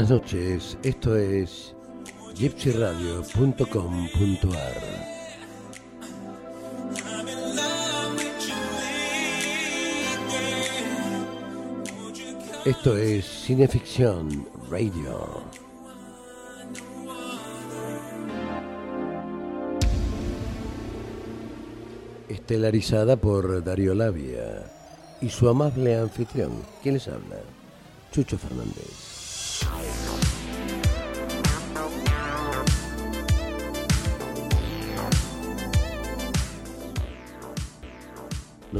Buenas noches, esto es gypsyradio.com.ar. Esto es Cineficción Radio. Estelarizada por Darío Labia y su amable anfitrión. ¿Quién les habla? Chucho Fernández.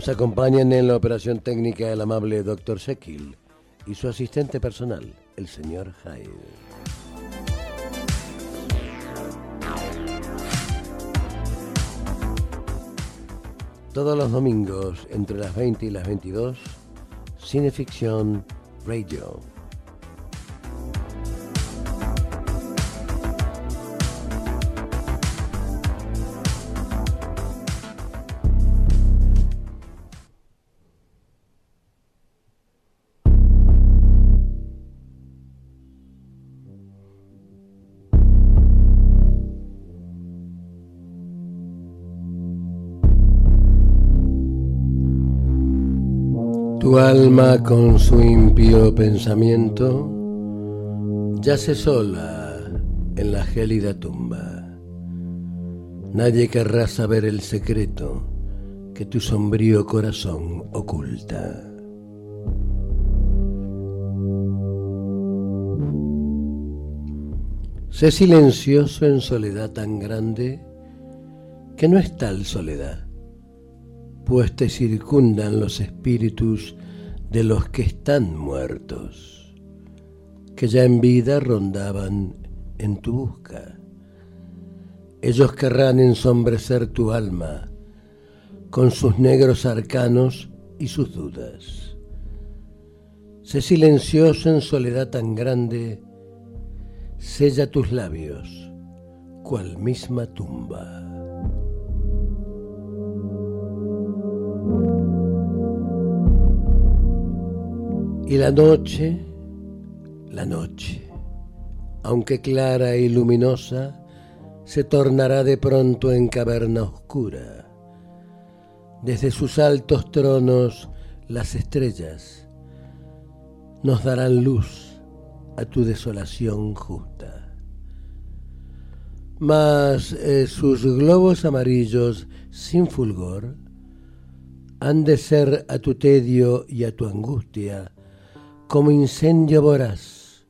Nos acompañan en la operación técnica el amable Dr. Sekil y su asistente personal, el señor Hyde. Todos los domingos, entre las 20 y las 22, Cineficción Radio. Tu alma con su impío pensamiento yace sola en la gélida tumba. Nadie querrá saber el secreto que tu sombrío corazón oculta. Sé silencioso en soledad tan grande que no es tal soledad pues te circundan los espíritus de los que están muertos, que ya en vida rondaban en tu busca. Ellos querrán ensombrecer tu alma con sus negros arcanos y sus dudas. Sé silencioso en soledad tan grande, sella tus labios, cual misma tumba. Y la noche, la noche, aunque clara y luminosa, se tornará de pronto en caverna oscura. Desde sus altos tronos las estrellas nos darán luz a tu desolación justa. Mas eh, sus globos amarillos sin fulgor han de ser a tu tedio y a tu angustia como incendio voraz,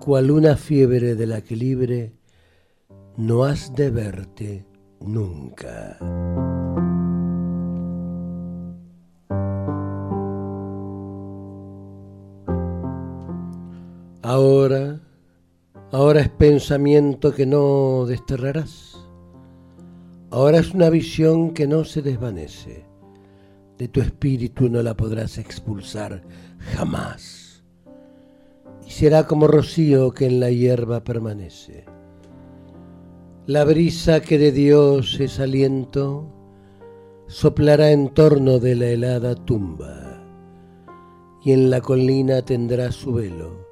cual una fiebre de la que libre no has de verte nunca. Ahora, ahora es pensamiento que no desterrarás. Ahora es una visión que no se desvanece. De tu espíritu no la podrás expulsar jamás. Y será como rocío que en la hierba permanece. La brisa que de Dios es aliento soplará en torno de la helada tumba, y en la colina tendrá su velo,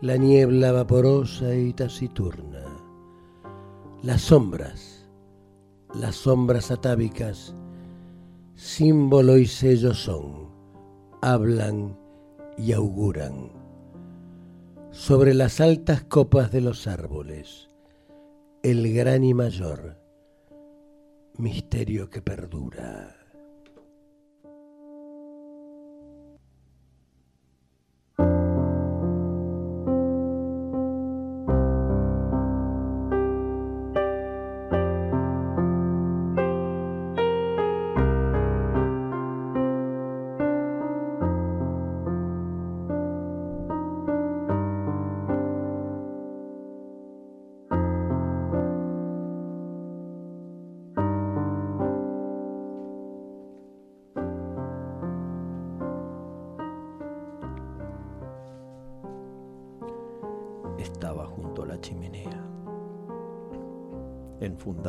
la niebla vaporosa y taciturna. Las sombras, las sombras atávicas, símbolo y sello son hablan y auguran. Sobre las altas copas de los árboles, el gran y mayor misterio que perdura.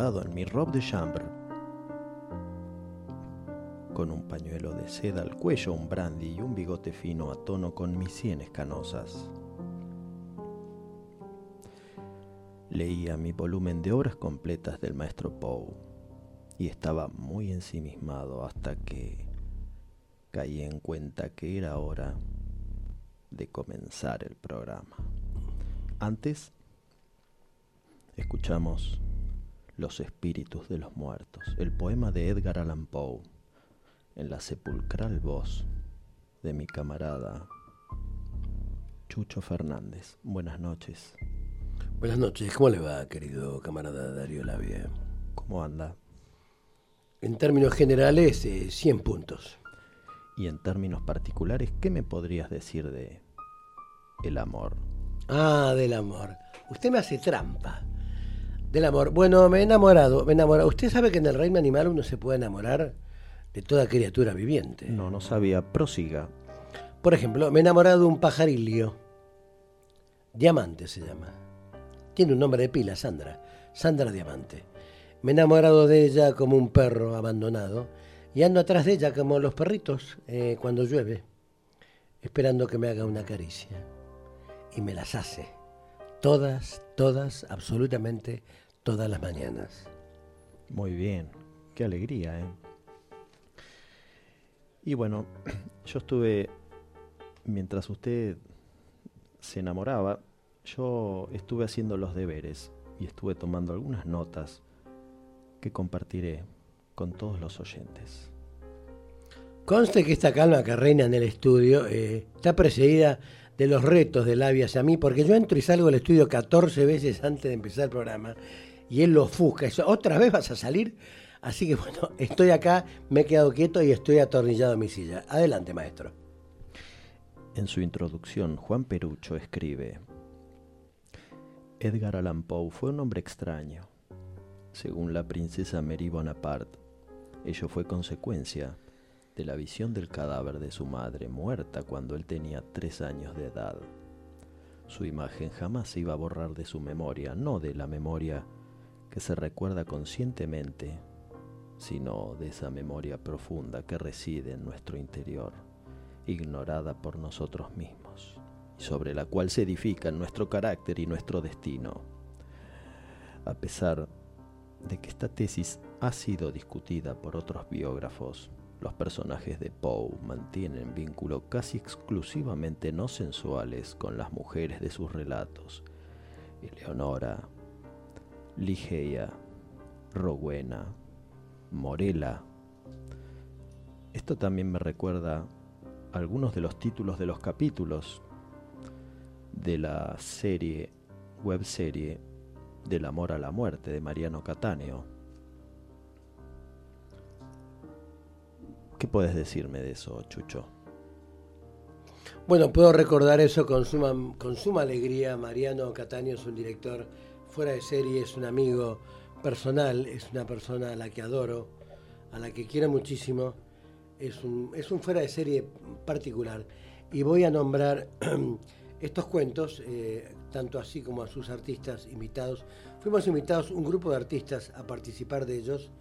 en mi robe de chambre, con un pañuelo de seda al cuello, un brandy y un bigote fino a tono con mis sienes canosas. Leía mi volumen de obras completas del maestro Poe y estaba muy ensimismado hasta que caí en cuenta que era hora de comenzar el programa. Antes, escuchamos los espíritus de los muertos, el poema de Edgar Allan Poe, en la sepulcral voz de mi camarada Chucho Fernández. Buenas noches. Buenas noches, ¿cómo le va, querido camarada Darío Labia? ¿Cómo anda? En términos generales, 100 eh, puntos. Y en términos particulares, ¿qué me podrías decir de el amor? Ah, del amor. Usted me hace trampa. Del amor. Bueno, me he enamorado, me he enamorado. Usted sabe que en el reino animal uno se puede enamorar de toda criatura viviente. No, no sabía. Prosiga. Por ejemplo, me he enamorado de un pajarillo. Diamante se llama. Tiene un nombre de pila, Sandra. Sandra Diamante. Me he enamorado de ella como un perro abandonado y ando atrás de ella como los perritos eh, cuando llueve, esperando que me haga una caricia. Y me las hace. Todas, todas, absolutamente todas las mañanas. Muy bien. Qué alegría, ¿eh? Y bueno, yo estuve, mientras usted se enamoraba, yo estuve haciendo los deberes y estuve tomando algunas notas que compartiré con todos los oyentes. Conste que esta calma que reina en el estudio eh, está precedida de los retos de Labia hacia mí, porque yo entro y salgo del estudio 14 veces antes de empezar el programa y él lo ofusca. ¿Otra vez vas a salir? Así que bueno, estoy acá, me he quedado quieto y estoy atornillado a mi silla. Adelante, maestro. En su introducción, Juan Perucho escribe, Edgar Allan Poe fue un hombre extraño. Según la princesa Mary Bonaparte, ello fue consecuencia de la visión del cadáver de su madre muerta cuando él tenía tres años de edad. Su imagen jamás se iba a borrar de su memoria, no de la memoria que se recuerda conscientemente, sino de esa memoria profunda que reside en nuestro interior, ignorada por nosotros mismos y sobre la cual se edifican nuestro carácter y nuestro destino. A pesar de que esta tesis ha sido discutida por otros biógrafos, los personajes de Poe mantienen vínculo casi exclusivamente no sensuales con las mujeres de sus relatos. Eleonora, Ligeia, Rowena, Morela. Esto también me recuerda algunos de los títulos de los capítulos de la serie, webserie Del amor a la muerte de Mariano Catáneo. ¿Qué puedes decirme de eso, Chucho? Bueno, puedo recordar eso con suma, con suma alegría. Mariano Catáneo es un director fuera de serie, es un amigo personal, es una persona a la que adoro, a la que quiero muchísimo. Es un, es un fuera de serie particular. Y voy a nombrar estos cuentos, eh, tanto así como a sus artistas invitados. Fuimos invitados un grupo de artistas a participar de ellos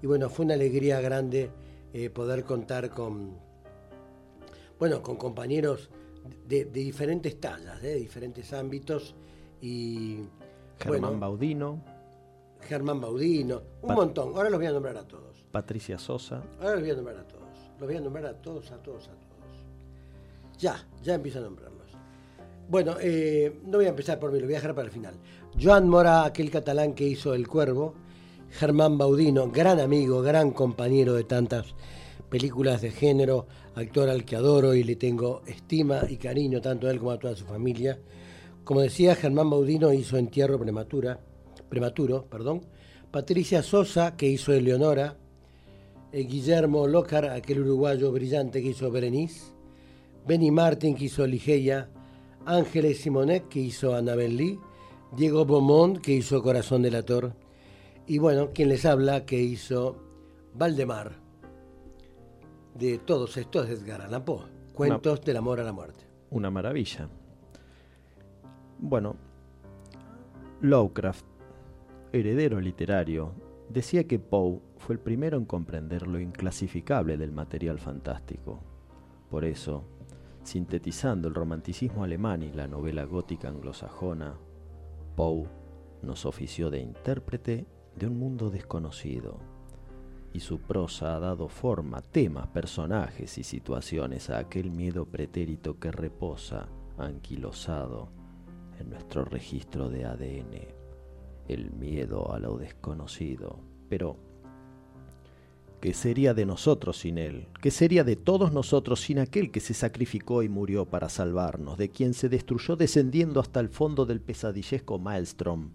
y bueno, fue una alegría grande eh, poder contar con, bueno, con compañeros de, diferentes tallas, de diferentes ámbitos y... Germán Baudino. Germán Baudino, un montón, ahora los voy a nombrar a todos. Patricia Sosa. Ahora los voy a nombrar a todos, los voy a nombrar a todos, a todos, a todos. Ya, ya empiezo a nombrar. Bueno, eh, no voy a empezar por mí, lo voy a dejar para el final. Joan Mora, aquel catalán que hizo El Cuervo, Germán Baudino, gran amigo, gran compañero de tantas películas de género, actor al que adoro y le tengo estima y cariño tanto a él como a toda su familia. Como decía, Germán Baudino hizo Entierro prematura, prematuro. Perdón. Patricia Sosa, que hizo Eleonora. Eh, Guillermo Lócar, aquel uruguayo brillante que hizo Berenice. Benny Martin, que hizo Ligeia. Ángeles Simonet, que hizo Annabel Lee, Diego Beaumont, que hizo Corazón del Ator, y bueno, quien les habla, que hizo Valdemar, de todos estos Edgar Allan Poe, Cuentos del Amor a la Muerte. Una maravilla. Bueno, Lovecraft, heredero literario, decía que Poe fue el primero en comprender lo inclasificable del material fantástico. Por eso, sintetizando el romanticismo alemán y la novela gótica anglosajona, Poe nos ofició de intérprete de un mundo desconocido, y su prosa ha dado forma, temas, personajes y situaciones a aquel miedo pretérito que reposa, anquilosado, nuestro registro de ADN, el miedo a lo desconocido. Pero, ¿qué sería de nosotros sin él? ¿Qué sería de todos nosotros sin aquel que se sacrificó y murió para salvarnos, de quien se destruyó descendiendo hasta el fondo del pesadillesco Maelstrom?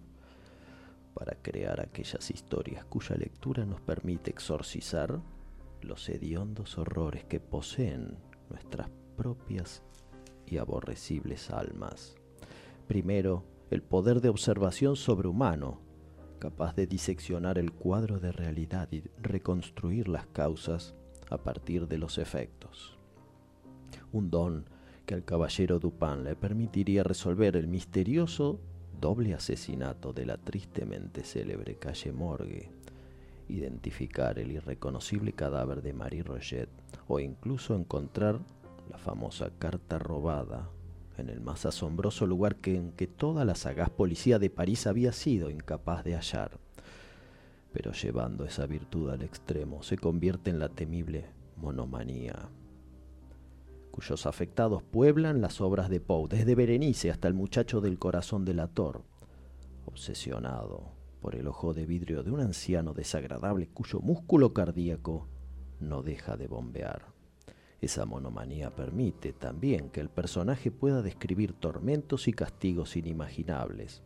para crear aquellas historias cuya lectura nos permite exorcizar los hediondos horrores que poseen nuestras propias y aborrecibles almas. Primero, el poder de observación sobrehumano, capaz de diseccionar el cuadro de realidad y reconstruir las causas a partir de los efectos. Un don que al caballero Dupin le permitiría resolver el misterioso doble asesinato de la tristemente célebre calle Morgue, identificar el irreconocible cadáver de Marie Roget o incluso encontrar la famosa carta robada en el más asombroso lugar que, en que toda la sagaz policía de París había sido incapaz de hallar. Pero llevando esa virtud al extremo se convierte en la temible monomanía cuyos afectados pueblan las obras de Poe, desde Berenice hasta el muchacho del corazón delator, obsesionado por el ojo de vidrio de un anciano desagradable cuyo músculo cardíaco no deja de bombear. Esa monomanía permite también que el personaje pueda describir tormentos y castigos inimaginables,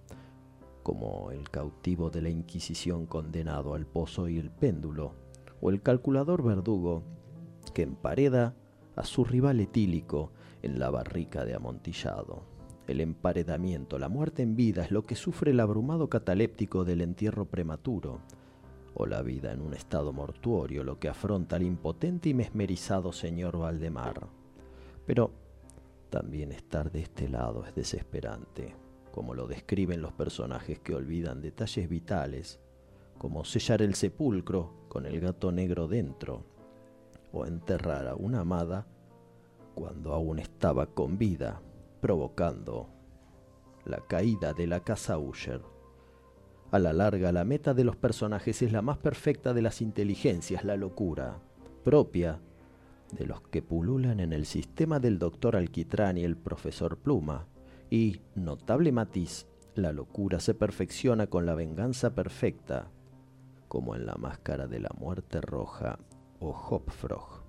como el cautivo de la Inquisición condenado al pozo y el péndulo, o el calculador verdugo que empareda a su rival etílico en la barrica de amontillado. El emparedamiento, la muerte en vida es lo que sufre el abrumado cataléptico del entierro prematuro, o la vida en un estado mortuorio, lo que afronta el impotente y mesmerizado señor Valdemar. Pero también estar de este lado es desesperante, como lo describen los personajes que olvidan detalles vitales, como sellar el sepulcro con el gato negro dentro, o enterrar a una amada cuando aún estaba con vida, provocando la caída de la casa Usher. A la larga, la meta de los personajes es la más perfecta de las inteligencias, la locura, propia de los que pululan en el sistema del doctor Alquitrán y el profesor Pluma. Y, notable matiz, la locura se perfecciona con la venganza perfecta, como en la máscara de la muerte roja o Hopfrog.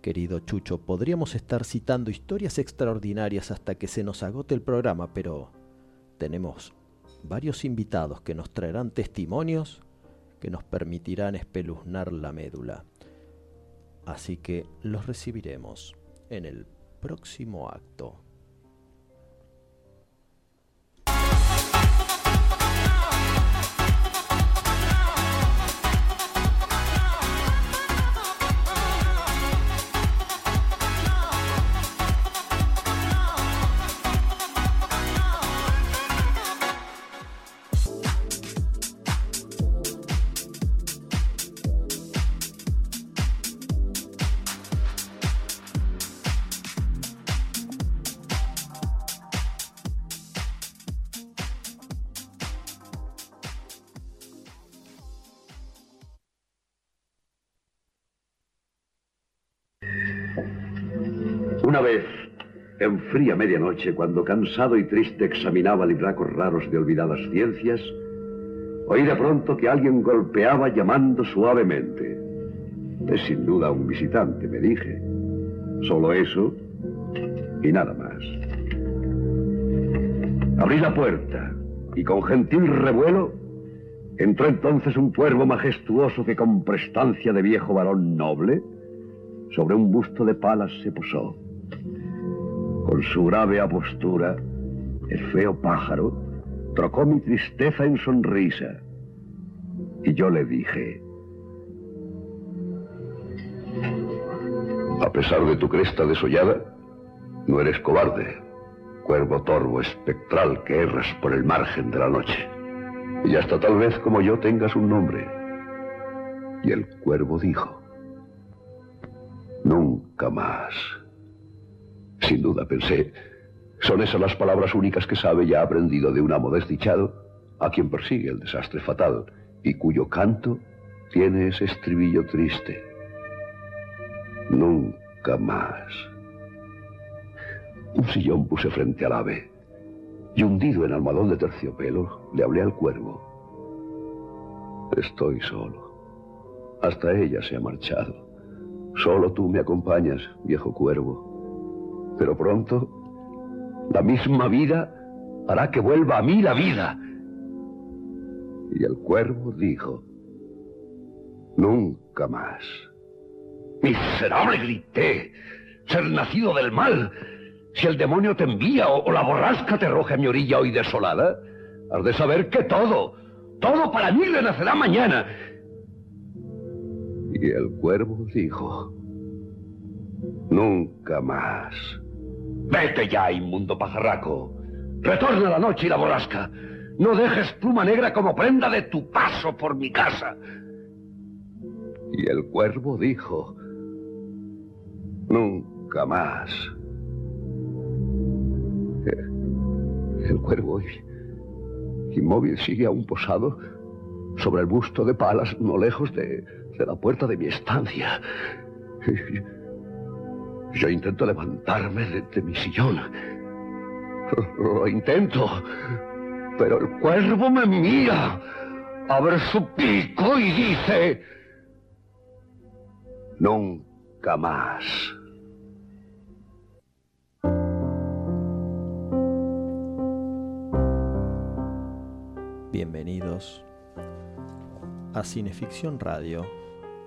Querido Chucho, podríamos estar citando historias extraordinarias hasta que se nos agote el programa, pero tenemos varios invitados que nos traerán testimonios que nos permitirán espeluznar la médula. Así que los recibiremos en el próximo acto. En fría medianoche, cuando cansado y triste examinaba libracos raros de olvidadas ciencias, oí de pronto que alguien golpeaba llamando suavemente. Es sin duda un visitante, me dije. Solo eso y nada más. Abrí la puerta y con gentil revuelo entró entonces un cuervo majestuoso que con prestancia de viejo varón noble sobre un busto de palas se posó. Con su grave apostura, el feo pájaro trocó mi tristeza en sonrisa. Y yo le dije, a pesar de tu cresta desollada, no eres cobarde, cuervo torvo espectral que erras por el margen de la noche. Y hasta tal vez como yo tengas un nombre. Y el cuervo dijo, nunca más. Sin duda, pensé, son esas las palabras únicas que sabe y ha aprendido de un amo desdichado a quien persigue el desastre fatal y cuyo canto tiene ese estribillo triste. Nunca más. Un sillón puse frente al ave y hundido en almohadón de terciopelo le hablé al cuervo. Estoy solo. Hasta ella se ha marchado. Solo tú me acompañas, viejo cuervo. Pero pronto, la misma vida hará que vuelva a mí la vida. Y el cuervo dijo, nunca más. Miserable, grité, ser nacido del mal. Si el demonio te envía o, la borrasca te arroja a mi orilla hoy desolada, has de saber que todo, todo para mí renacerá mañana. Y el cuervo dijo, nunca más. Vete ya, inmundo pajarraco. Retorna la noche y la borrasca. No dejes pluma negra como prenda de tu paso por mi casa. Y el cuervo dijo, nunca más. El cuervo, inmóvil, sigue aún posado sobre el busto de palas, no lejos de, la puerta de mi estancia. Yo intento levantarme de, mi sillón. Lo intento, pero el cuervo me mira, abre su pico y dice, nunca más. Bienvenidos a Cineficción Radio,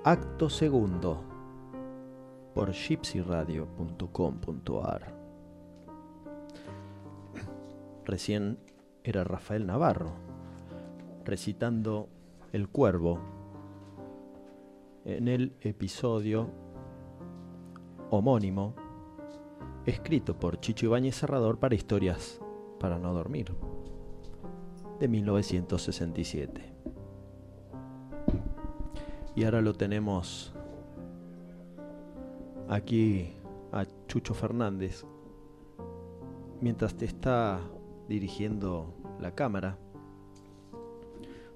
acto segundo, por gypsyradio.com.ar. Recién era Rafael Navarro, recitando El Cuervo en el episodio homónimo escrito por Chicho Ibáñez Serrador para historias para no dormir de 1967. Y ahora lo tenemos aquí a Chucho Fernández mientras te está dirigiendo la cámara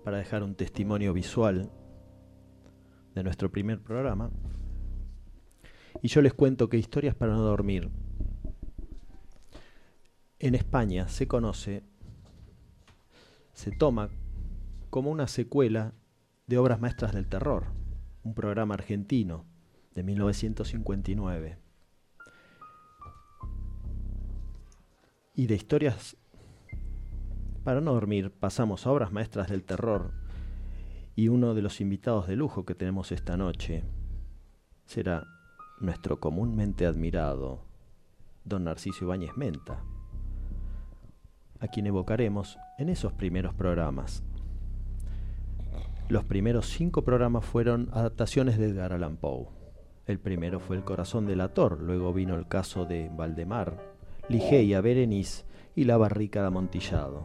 para dejar un testimonio visual de nuestro primer programa. Y yo les cuento que Historias para no dormir en España se conoce se toma como una secuela de Obras Maestras del Terror, un programa argentino de 1959. Y de historias para no dormir pasamos a Obras Maestras del Terror y uno de los invitados de lujo que tenemos esta noche será nuestro comúnmente admirado don Narciso Ibáñez Menta a quien evocaremos en esos primeros programas. Los primeros cinco programas fueron adaptaciones de Edgar Allan Poe. El primero fue El corazón del ator, luego vino el caso de Valdemar, Ligeia, Berenice y La barrica de amontillado.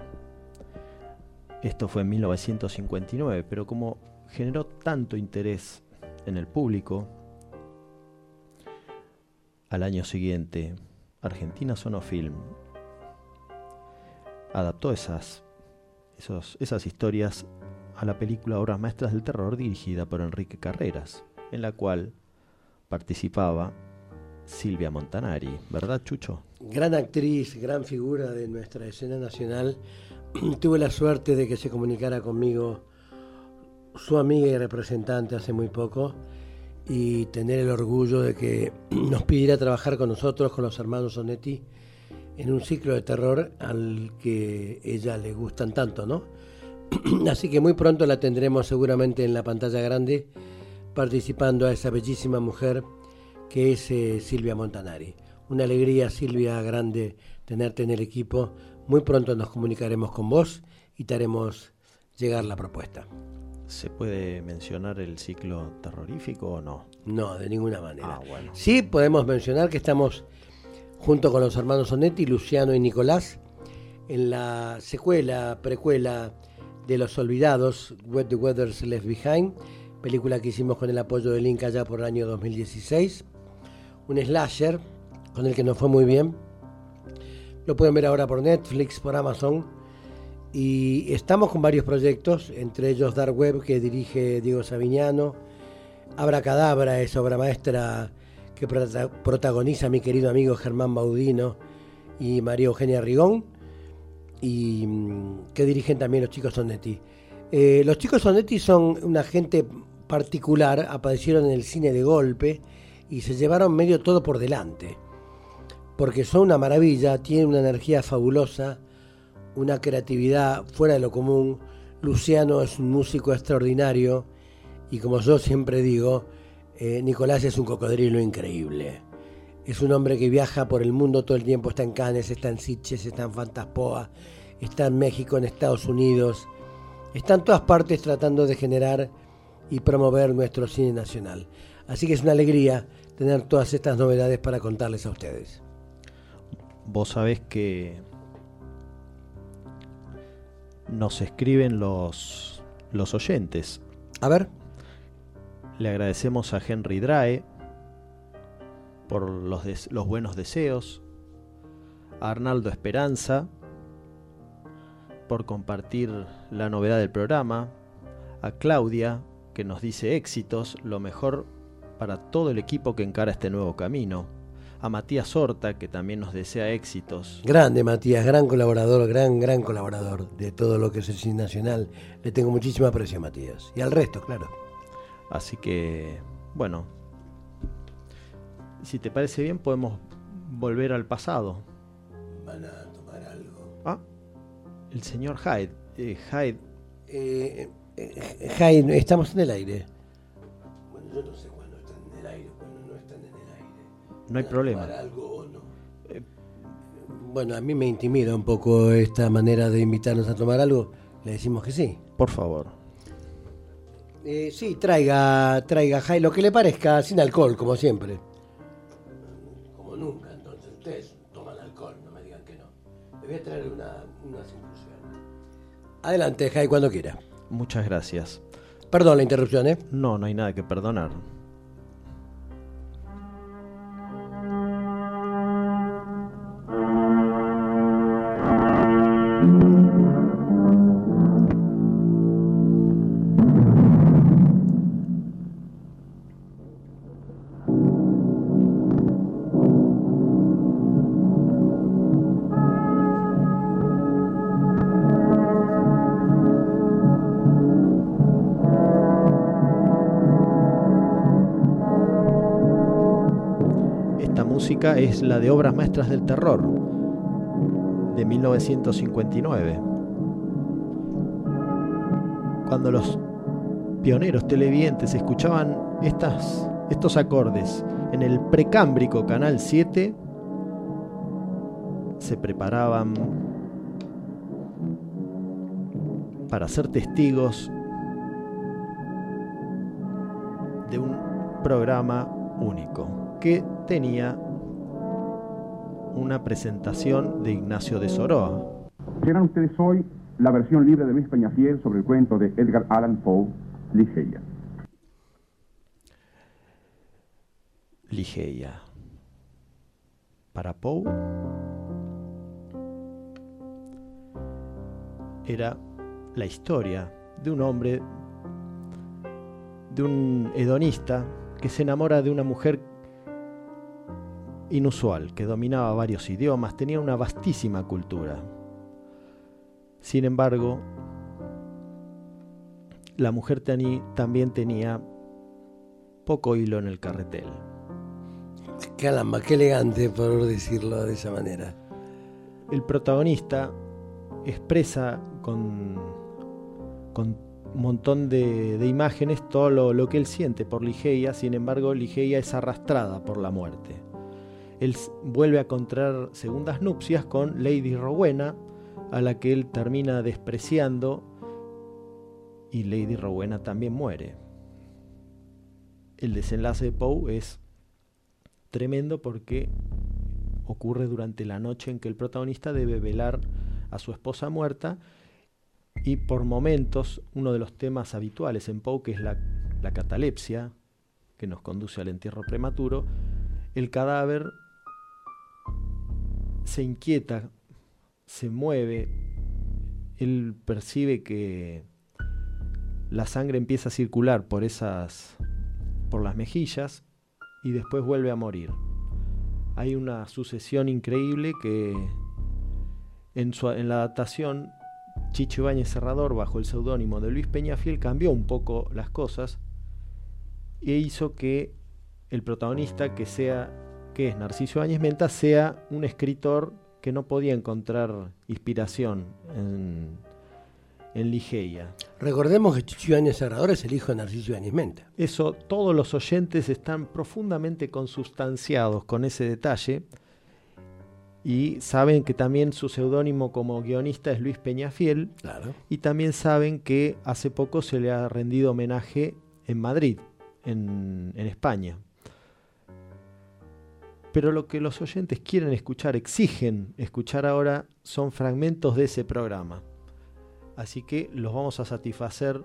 Esto fue en 1959, pero como generó tanto interés en el público, al año siguiente, Argentina Sonofilm adaptó esas, esas historias a la película Obras Maestras del Terror dirigida por Enrique Carreras, en la cual participaba Silvia Montanari, ¿verdad Chucho? Gran actriz, gran figura de nuestra escena nacional. Tuve la suerte de que se comunicara conmigo su amiga y representante hace muy poco y tener el orgullo de que nos pidiera trabajar con nosotros, con los hermanos Sonetti, en un ciclo de terror al que ella le gustan tanto, ¿no? Así que muy pronto la tendremos seguramente en la pantalla grande participando a esa bellísima mujer que es eh, Silvia Montanari. Una alegría, Silvia, grande tenerte en el equipo. Muy pronto nos comunicaremos con vos y te haremos llegar la propuesta. ¿Se puede mencionar el ciclo terrorífico o no? No, de ninguna manera. Ah, bueno. Sí podemos mencionar que estamos junto con los hermanos Sonetti, Luciano y Nicolás, en la secuela, precuela de Los Olvidados, What the Weather's Left Behind, película que hicimos con el apoyo del Inca ya por el año 2016. Un slasher con el que nos fue muy bien. Lo pueden ver ahora por Netflix, por Amazon. Y estamos con varios proyectos, entre ellos Dark Web, que dirige Diego Savignano, Abracadabra es obra maestra que protagoniza mi querido amigo Germán Baudino y María Eugenia Rigón, y mm, que dirigen también los chicos Sonetti. Eh, los chicos Sonetti son una gente particular, aparecieron en el cine de golpe y se llevaron medio todo por delante, porque son una maravilla, tienen una energía fabulosa, una creatividad fuera de lo común. Luciano es un músico extraordinario y como yo siempre digo, eh, Nicolás es un cocodrilo increíble. Es un hombre que viaja por el mundo todo el tiempo, está en Cannes, está en Sitges, está en Fantaspoa, está en México, en Estados Unidos, está en todas partes tratando de generar y promover nuestro cine nacional. Así que es una alegría tener todas estas novedades para contarles a ustedes. Vos sabés que nos escriben los, los oyentes. A ver. Le agradecemos a Henry Drae por los, los buenos deseos, a Arnaldo Esperanza por compartir la novedad del programa, a Claudia que nos dice éxitos, lo mejor para todo el equipo que encara este nuevo camino, a Matías Horta que también nos desea éxitos. Grande Matías, gran colaborador, gran, gran colaborador de todo lo que es el cine nacional. Le tengo muchísima aprecio a Matías y al resto, claro. Así que, bueno, si te parece bien, podemos volver al pasado. Van a tomar algo. Ah, el señor Hyde. Eh, Hyde. Eh, eh, Hyde, estamos en el aire. Bueno, yo no sé cuándo están en el aire, cuándo no están en el aire. No hay problema. Algo o no? bueno, a mí me intimida un poco esta manera de invitarnos a tomar algo. Le decimos que sí. Por favor. Eh, sí, traiga, traiga, Jai, lo que le parezca, sin alcohol, como siempre. Como nunca, entonces ustedes toman alcohol, no me digan que no. Le voy a traer una, unas infusiones. Adelante, Jai, cuando quiera. Muchas gracias. Perdón la interrupción, ¿eh? No, no hay nada que perdonar. Es la de Obras Maestras del Terror, de 1959. Cuando los pioneros televidentes escuchaban estas, estos acordes en el precámbrico Canal 7, se preparaban para ser testigos de un programa único que tenía una presentación de Ignacio de Soroa. Llegan ustedes hoy la versión libre de Luis Peñafiel sobre el cuento de Edgar Allan Poe, Ligeia. Ligeia. Para Poe era la historia de un hombre, de un hedonista que se enamora de una mujer inusual, que dominaba varios idiomas, tenía una vastísima cultura. Sin embargo, la mujer también tenía poco hilo en el carretel. Caramba, qué elegante por decirlo de esa manera. El protagonista expresa con, con un montón de, imágenes todo lo, lo, que él siente por Ligeia, sin embargo Ligeia es arrastrada por la muerte él vuelve a contraer segundas nupcias con Lady Rowena, a la que él termina despreciando, y Lady Rowena también muere. El desenlace de Poe es tremendo porque ocurre durante la noche en que el protagonista debe velar a su esposa muerta y por momentos uno de los temas habituales en Poe, que es la, la catalepsia, que nos conduce al entierro prematuro, el cadáver se inquieta, se mueve él percibe que la sangre empieza a circular por esas por las mejillas y después vuelve a morir. Hay una sucesión increíble que en, su, en la adaptación Chicho Ibáñez Serrador, bajo el seudónimo de Luis Peñafiel, cambió un poco las cosas e hizo que el protagonista, que sea que es Narciso Ibáñez Menta, sea un escritor que no podía encontrar inspiración en, en Ligeia. Recordemos que Chicho Ibáñez Serrador es el hijo de Narciso Ibáñez Menta. Eso, todos los oyentes están profundamente consustanciados con ese detalle y saben que también su seudónimo como guionista es Luis Peñafiel. Claro. Y también saben que hace poco se le ha rendido homenaje en Madrid, en, en España. Pero lo que los oyentes quieren escuchar, exigen escuchar ahora, son fragmentos de ese programa. Así que los vamos a satisfacer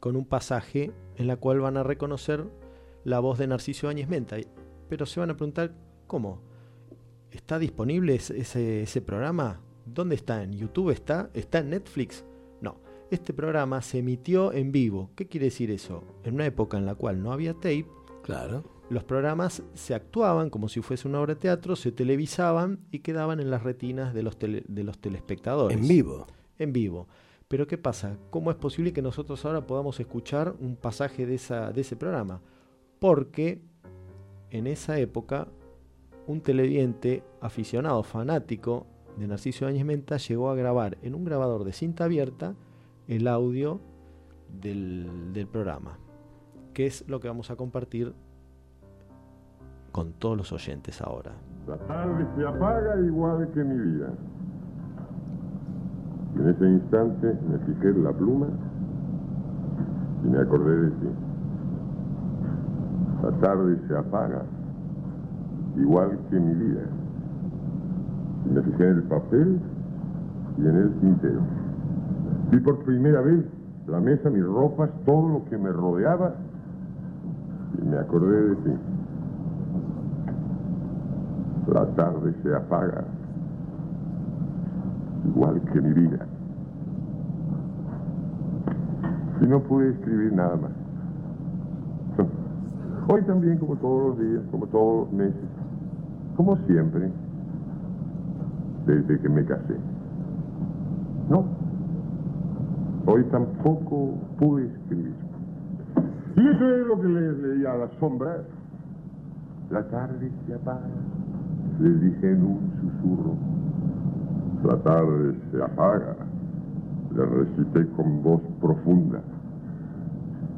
con un pasaje en la cual van a reconocer la voz de Narciso Áñez Menta. Pero se van a preguntar, ¿cómo? ¿Está disponible ese, ese, programa? ¿Dónde está? ¿En YouTube está? ¿Está en Netflix? No. Este programa se emitió en vivo. ¿Qué quiere decir eso? En una época en la cual no había tape. Claro. Los programas se actuaban como si fuese una obra de teatro, se televisaban y quedaban en las retinas de los, tele, de los telespectadores. En vivo. En vivo. Pero ¿qué pasa? ¿Cómo es posible que nosotros ahora podamos escuchar un pasaje de, esa, de ese programa? Porque en esa época un televidente aficionado, fanático de Narciso Áñez Menta, llegó a grabar en un grabador de cinta abierta el audio del, del, programa, que es lo que vamos a compartir con todos los oyentes ahora. La tarde se apaga igual que mi vida. En ese instante me fijé en la pluma y me acordé de ti. La tarde se apaga igual que mi vida. Y me fijé en el papel y en el tintero. Vi por primera vez la mesa, mis ropas, todo lo que me rodeaba y me acordé de ti. La tarde se apaga, igual que mi vida. Y no pude escribir nada más. Hoy también, como todos los días, como todos los meses, como siempre, desde que me casé. No, hoy tampoco pude escribir. Y eso es lo que les leía a las sombras. La tarde se apaga, les dije en un susurro. La tarde se apaga, le recité con voz profunda.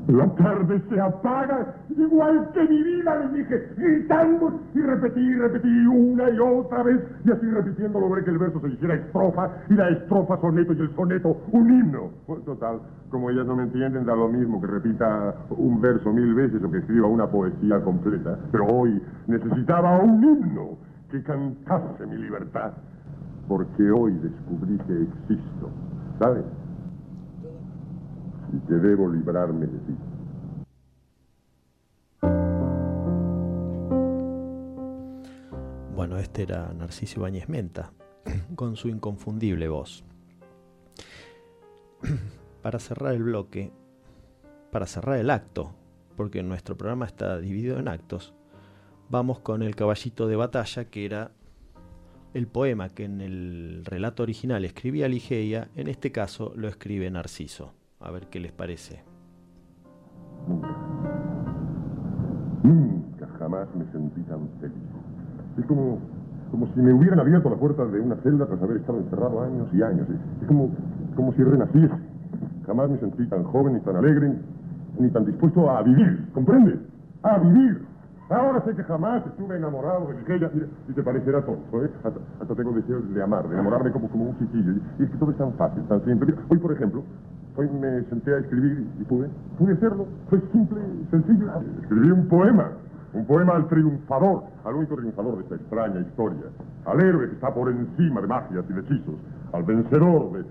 La tarde se apaga, igual que mi vida, le dije, gritando y repetí repetí una y otra vez, y así repitiendo logré que el verso se hiciera estrofa y la estrofa soneto y el soneto un himno. Pues, total, como ellas no me entienden, da lo mismo que repita un verso mil veces o que escriba una poesía completa, pero hoy necesitaba un himno que cantase mi libertad, porque hoy descubrí que existo, ¿sabes? y que debo librarme de ti. Bueno, este era Narciso Ibáñez Menta, con su inconfundible voz. Para cerrar el bloque, para cerrar el acto, porque nuestro programa está dividido en actos, vamos con el caballito de batalla, que era el poema que en el relato original escribía Ligeia, en este caso lo escribe Narciso. A ver qué les parece. Nunca. Nunca jamás me sentí tan feliz. Es como, como si me hubieran abierto la puerta de una celda tras haber estado encerrado años y años. Es como, como si renaciese. Jamás me sentí tan joven ni tan alegre ni tan dispuesto a vivir. ¿Comprendes? A vivir. Ahora sé que jamás estuve enamorado de ella. Y te parecerá tonto, ¿eh? Hasta, tengo deseos de amar, de enamorarme como, como un chiquillo. Y es que todo es tan fácil, tan simple. Hoy, por ejemplo, Hoy me senté a escribir y pude. Pude hacerlo. Fue simple sencillo. Escribí un poema. Un poema al triunfador, al único triunfador de esta extraña historia. Al héroe que está por encima de magias y de hechizos. Al vencedor de,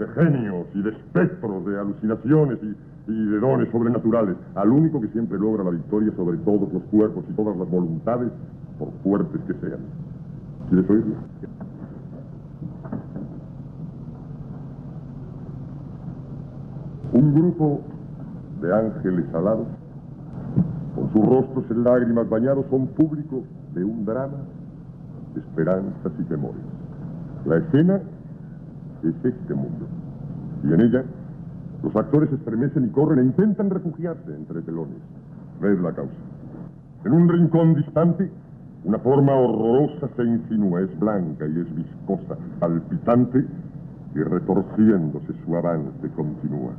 de genios y de espectros, de alucinaciones y, de dones sobrenaturales. Al único que siempre logra la victoria sobre todos los cuerpos y todas las voluntades, por fuertes que sean. ¿Quieres oírlo? Un grupo de ángeles alados, con sus rostros en lágrimas bañados, son público de un drama esperanzas y temores. La escena es este mundo, y en ella los actores estremecen y corren e intentan refugiarse entre telones. Ved la causa. En un rincón distante, una forma horrorosa se insinúa, es blanca y es viscosa, palpitante y retorciéndose su avance continúa.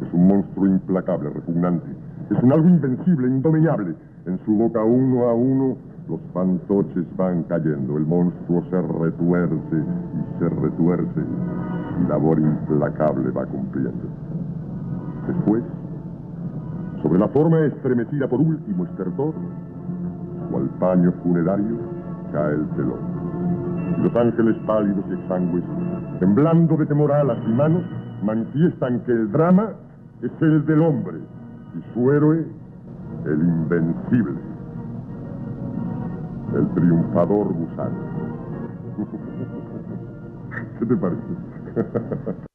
Es un monstruo implacable, repugnante. Es un algo invencible, indomeñable. En su boca uno a uno los fantoches van cayendo. El monstruo se retuerce y se retuerce y labor implacable va cumpliendo. Después, sobre la forma estremecida por último estertor, cual paño funerario, cae el telón. Y los ángeles pálidos y exangües, temblando de temor alas y manos, manifiestan que el drama es el del hombre y su héroe el invencible, el triunfador gusano. ¿Qué te parece?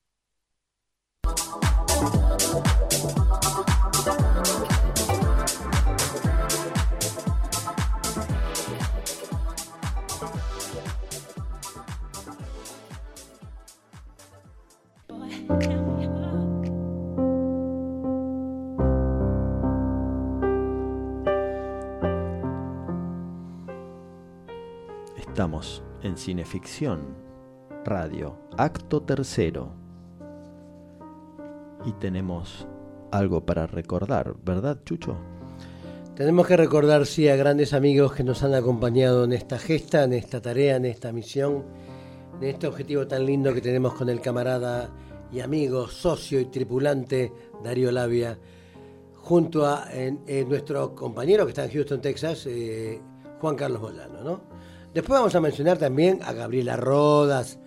Cineficción, Radio, acto tercero. Y tenemos algo para recordar, ¿verdad, Chucho? Tenemos que recordar, sí, a grandes amigos que nos han acompañado en esta gesta, en esta tarea, en esta misión, en este objetivo tan lindo que tenemos con el camarada y amigo, socio y tripulante Darío Labia, junto a nuestro compañero que está en Houston, Texas, eh, Juan Carlos Molano, ¿no? Después vamos a mencionar también a Gabriela Rodas,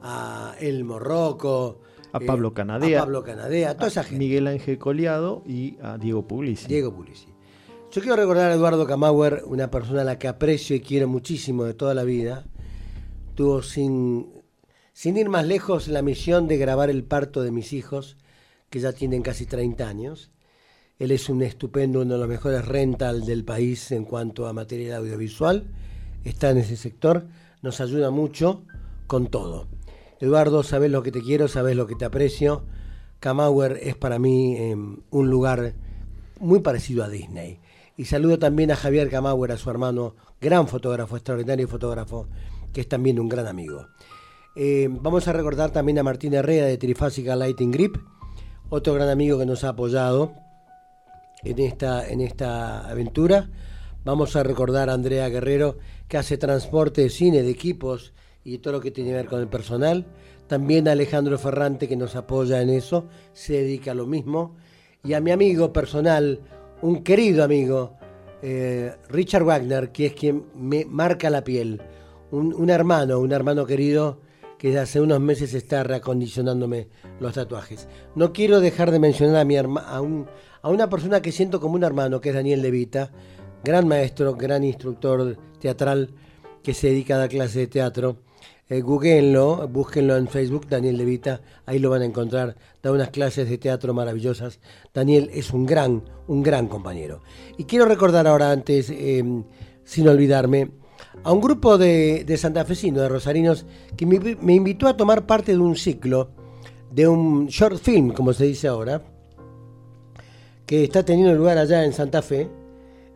a El Morroco, a Pablo Canadea, a Pablo Canadea, toda esa gente. Miguel Ángel Coliado y a Diego Puglisi. Diego Puglisi. Yo quiero recordar a Eduardo Camauer, una persona a la que aprecio y quiero muchísimo de toda la vida. Tuvo sin, sin ir más lejos la misión de grabar el parto de mis hijos, que ya tienen casi 30 años. Él es un estupendo, uno de los mejores rental del país en cuanto a material audiovisual está en ese sector, nos ayuda mucho con todo. Eduardo, sabes lo que te quiero, sabes lo que te aprecio. Kamauer es para mí em, un lugar muy parecido a Disney. Y saludo también a Javier Kamauer, a su hermano, gran fotógrafo, extraordinario fotógrafo, que es también un gran amigo. Em, vamos a recordar también a Martín Herrera de Trifásica Lighting Grip, otro gran amigo que nos ha apoyado en esta, en esta aventura. Vamos a recordar a Andrea Guerrero, que hace transporte de cine, de equipos y todo lo que tiene que ver con el personal. También a Alejandro Ferrante, que nos apoya en eso, se dedica a lo mismo. Y a mi amigo personal, un querido amigo, eh, Richard Wagner, que es quien me marca la piel. Un, hermano, un hermano querido que hace unos meses está reacondicionándome los tatuajes. No quiero dejar de mencionar a, mi a, a una persona que siento como un hermano, que es Daniel Levita, gran maestro, gran instructor teatral que se dedica a dar clases de teatro. Eh, googleenlo, búsquenlo en Facebook, Daniel Levita, ahí lo van a encontrar, da unas clases de teatro maravillosas. Daniel es un gran, un gran compañero. Y quiero recordar ahora antes, em, sin olvidarme, a un grupo de, de de rosarinos, que me, me invitó a tomar parte de un ciclo, de un short film, como se dice ahora, que está teniendo lugar allá en Santa Fe,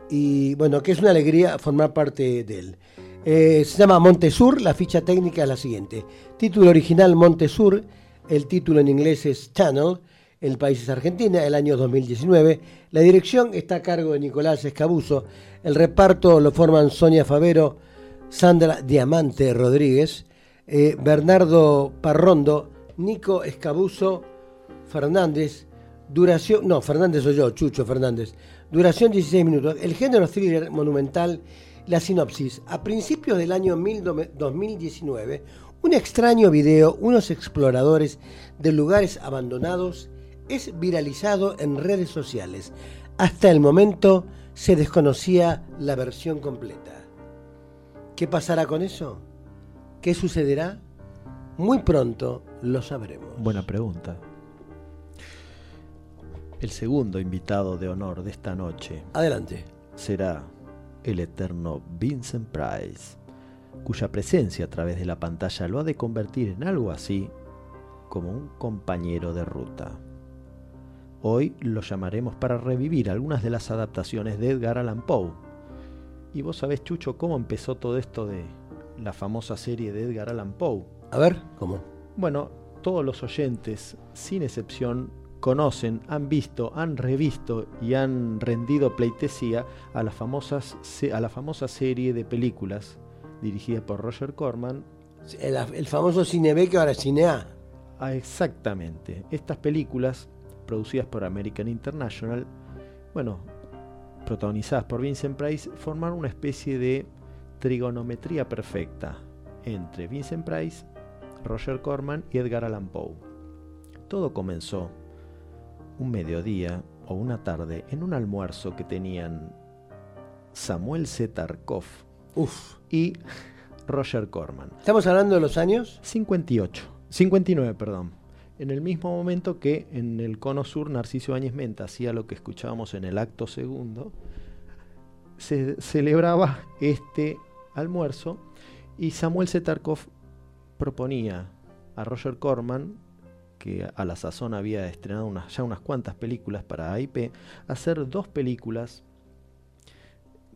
y bueno, que es una alegría formar parte de él. Eh, se llama Montesur, la ficha técnica es la siguiente. Título original Montesur, el título en inglés es Channel, el país es Argentina, el año 2019. La dirección está a cargo de Nicolás Escabuso, el reparto lo forman Sonia Favero, Sandra Diamante Rodríguez, eh, Bernardo Parrondo, Nico Escabuso, Fernández, duración, no, Fernández soy yo, Chucho Fernández, Duración 16 minutos. El género thriller monumental, la sinopsis. A principios del año 2019, un extraño video, unos exploradores de lugares abandonados, es viralizado en redes sociales. Hasta el momento se desconocía la versión completa. ¿Qué pasará con eso? ¿Qué sucederá? Muy pronto lo sabremos. Buena pregunta. El segundo invitado de honor de esta noche Adelante. será el eterno Vincent Price, cuya presencia a través de la pantalla lo ha de convertir en algo así como un compañero de ruta. Hoy lo llamaremos para revivir algunas de las adaptaciones de Edgar Allan Poe. Y vos sabés, Chucho, cómo empezó todo esto de la famosa serie de Edgar Allan Poe. A ver, ¿cómo? Bueno, todos los oyentes, sin excepción, conocen, han visto, han revisto y han rendido pleitesía a, las famosas, a la famosa serie de películas dirigida por Roger Corman. El, el famoso Cine B que ahora es Cine A. Ah, exactamente. Estas películas, producidas por American International, bueno, protagonizadas por Vincent Price, formaron una especie de trigonometría perfecta entre Vincent Price, Roger Corman y Edgar Allan Poe. Todo comenzó un mediodía o una tarde en un almuerzo que tenían Samuel Z. Tarkov Uf. y Roger Corman. ¿Estamos hablando de los años? 58, 59, perdón. En el mismo momento que en el cono sur Narciso Áñez Menta hacía lo que escuchábamos en el acto segundo, se celebraba este almuerzo y Samuel Zetarkov proponía a Roger Corman, que a la sazón había estrenado unas, ya unas cuantas películas para AIP, hacer dos películas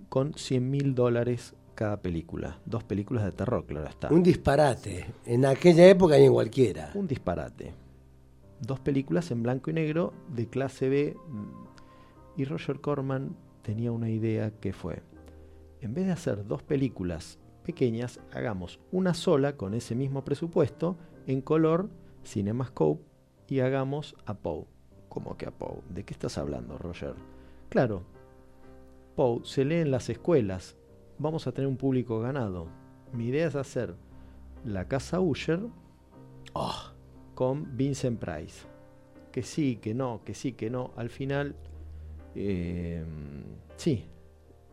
con 100 mil dólares cada película. Dos películas de terror, claro está. Un disparate. En aquella época ni en cualquiera. Un disparate. Dos películas en blanco y negro de clase B. Y Roger Corman tenía una idea que fue, en vez de hacer dos películas pequeñas, hagamos una sola con ese mismo presupuesto en color CinemaScope y hagamos a Poe. ¿Cómo que a Poe? ¿De qué estás hablando, Roger? Claro, Poe se lee en las escuelas. Vamos a tener un público ganado. Mi idea es hacer La Casa Usher Oh, con Vincent Price. Que sí, que no, que sí, que no. Al final, eh, sí,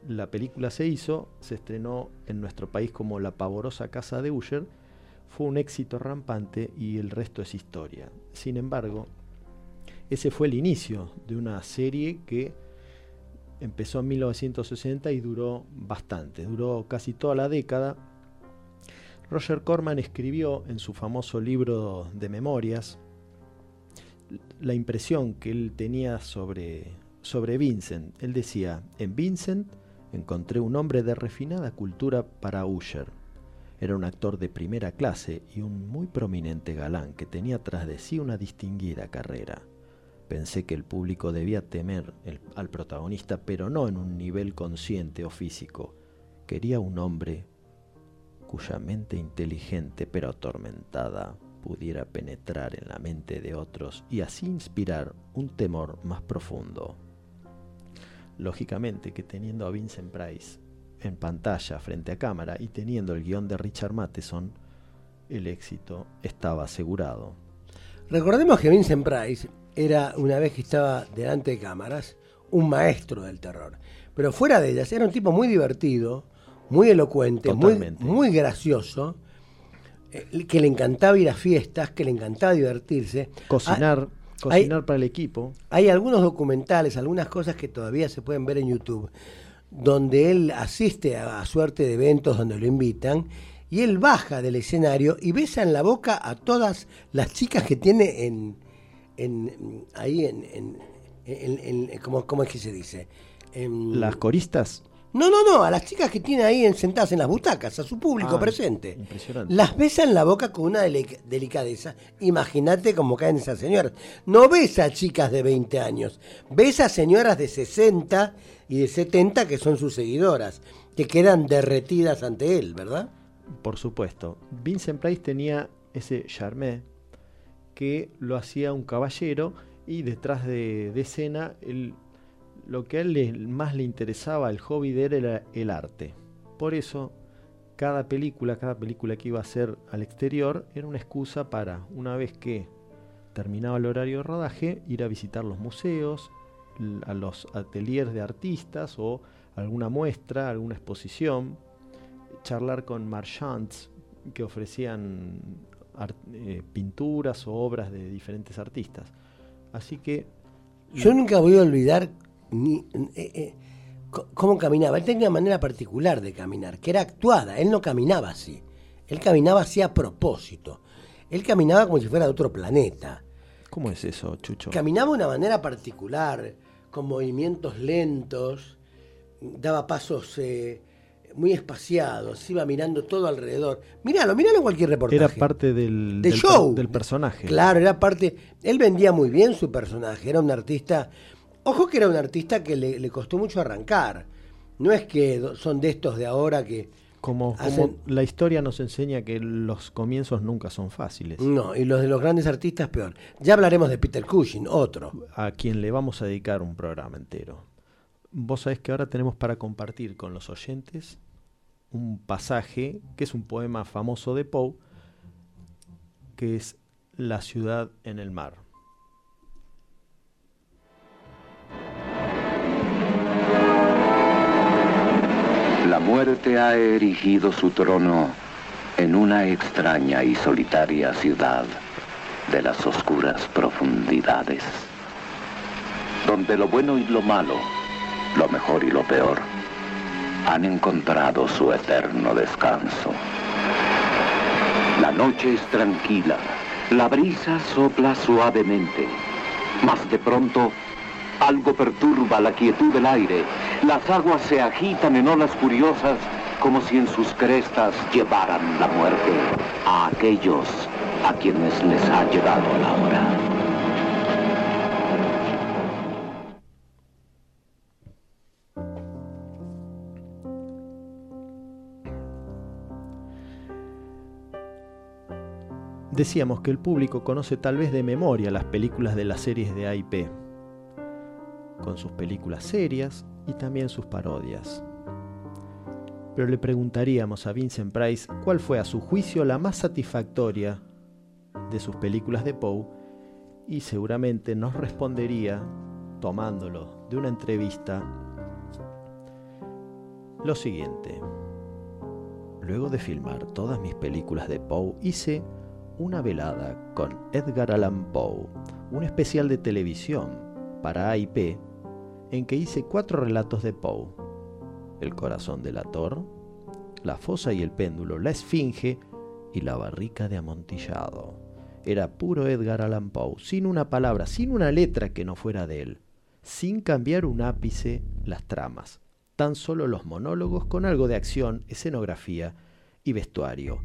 la película se hizo, se estrenó en nuestro país como La pavorosa casa de Usher, fue un éxito rampante y el resto es historia. Sin embargo, ese fue el inicio de una serie que empezó en 1960 y duró bastante, duró casi toda la década. Roger Corman escribió en su famoso libro de memorias la impresión que él tenía sobre, sobre Vincent. Él decía, en Vincent encontré un hombre de refinada cultura para Usher. Era un actor de primera clase y un muy prominente galán que tenía tras de sí una distinguida carrera. Pensé que el público debía temer al protagonista, pero no en un nivel consciente o físico. Quería un hombre cuya mente inteligente pero atormentada pudiera penetrar en la mente de otros y así inspirar un temor más profundo. Lógicamente que teniendo a Vincent Price en pantalla frente a cámara y teniendo el guion de Richard Matheson, el éxito estaba asegurado. Recordemos que Vincent Price era, una vez que estaba delante de cámaras, un maestro del terror. Pero fuera de ellas, era un tipo muy divertido, muy elocuente, muy, muy gracioso, eh, que le encantaba ir a fiestas, que le encantaba divertirse. Cocinar, Ah, cocinar para el equipo. Hay algunos documentales, algunas cosas que todavía se pueden ver en YouTube, donde él asiste a, suerte de eventos donde lo invitan y él baja del escenario y besa en la boca a todas las chicas que tiene en, en ahí en, en, en- en- ¿cómo, es que se dice? Las coristas, no, no, no, a las chicas que tiene ahí en- sentadas en las butacas, a su público Ah, presente. impresionante. Las besa en la boca con una delic- delicadeza. Imagínate cómo caen esas señoras. No besa a chicas de 20 años, besa a señoras de 60 y de 70 que son sus seguidoras, que quedan derretidas ante él, ¿verdad? por supuesto. Vincent Price tenía ese charmé que lo hacía un caballero y detrás de, de escena él- lo que a él más le interesaba, el hobby de él era el arte. Por eso cada película, cada película que iba a hacer al exterior era una excusa para, una vez que terminaba el horario de rodaje, ir a visitar los museos, a los ateliers de artistas o alguna muestra, alguna exposición, charlar con marchands que ofrecían eh, pinturas o obras de diferentes artistas. Así que Yo nunca voy a olvidar ni, eh, eh, cómo caminaba. Él tenía una manera particular de caminar, que era actuada. Él no caminaba así. Él caminaba así a propósito. Él caminaba como si fuera de otro planeta. ¿Cómo es eso, Chucho? Caminaba de una manera particular, con movimientos lentos, daba pasos eh, muy espaciados, iba mirando todo alrededor. Míralo, míralo en cualquier reportaje. Era parte del, show. del personaje. Claro, era parte. Él vendía muy bien su personaje, era un artista. Ojo que era un artista que le, le costó mucho arrancar. No es que son de estos de ahora que como, la historia nos enseña que los comienzos nunca son fáciles. No, y los de los grandes artistas peor. Ya hablaremos de Peter Cushing, otro. A quien le vamos a dedicar un programa entero. Vos sabés que ahora tenemos para compartir con los oyentes un pasaje que es un poema famoso de Poe, que es La ciudad en el mar. La muerte ha erigido su trono en una extraña y solitaria ciudad de las oscuras profundidades, donde lo bueno y lo malo, lo mejor y lo peor, han encontrado su eterno descanso. La noche es tranquila, la brisa sopla suavemente, mas de pronto algo perturba la quietud del aire. Las aguas se agitan en olas curiosas como si en sus crestas llevaran la muerte a aquellos a quienes les ha llegado la hora. Decíamos que el público conoce tal vez de memoria las películas de las series de AIP con sus películas serias y también sus parodias. Pero le preguntaríamos a Vincent Price cuál fue a su juicio la más satisfactoria de sus películas de Poe y seguramente nos respondería, tomándolo de una entrevista, lo siguiente. Luego de filmar todas mis películas de Poe, hice una velada con Edgar Allan Poe, un especial de televisión para AIP en que hice cuatro relatos de Poe. El corazón del ator, la fosa y el péndulo, la esfinge y la barrica de amontillado. Era puro Edgar Allan Poe, sin una palabra, sin una letra que no fuera de él, sin cambiar un ápice las tramas, tan solo los monólogos con algo de acción, escenografía y vestuario.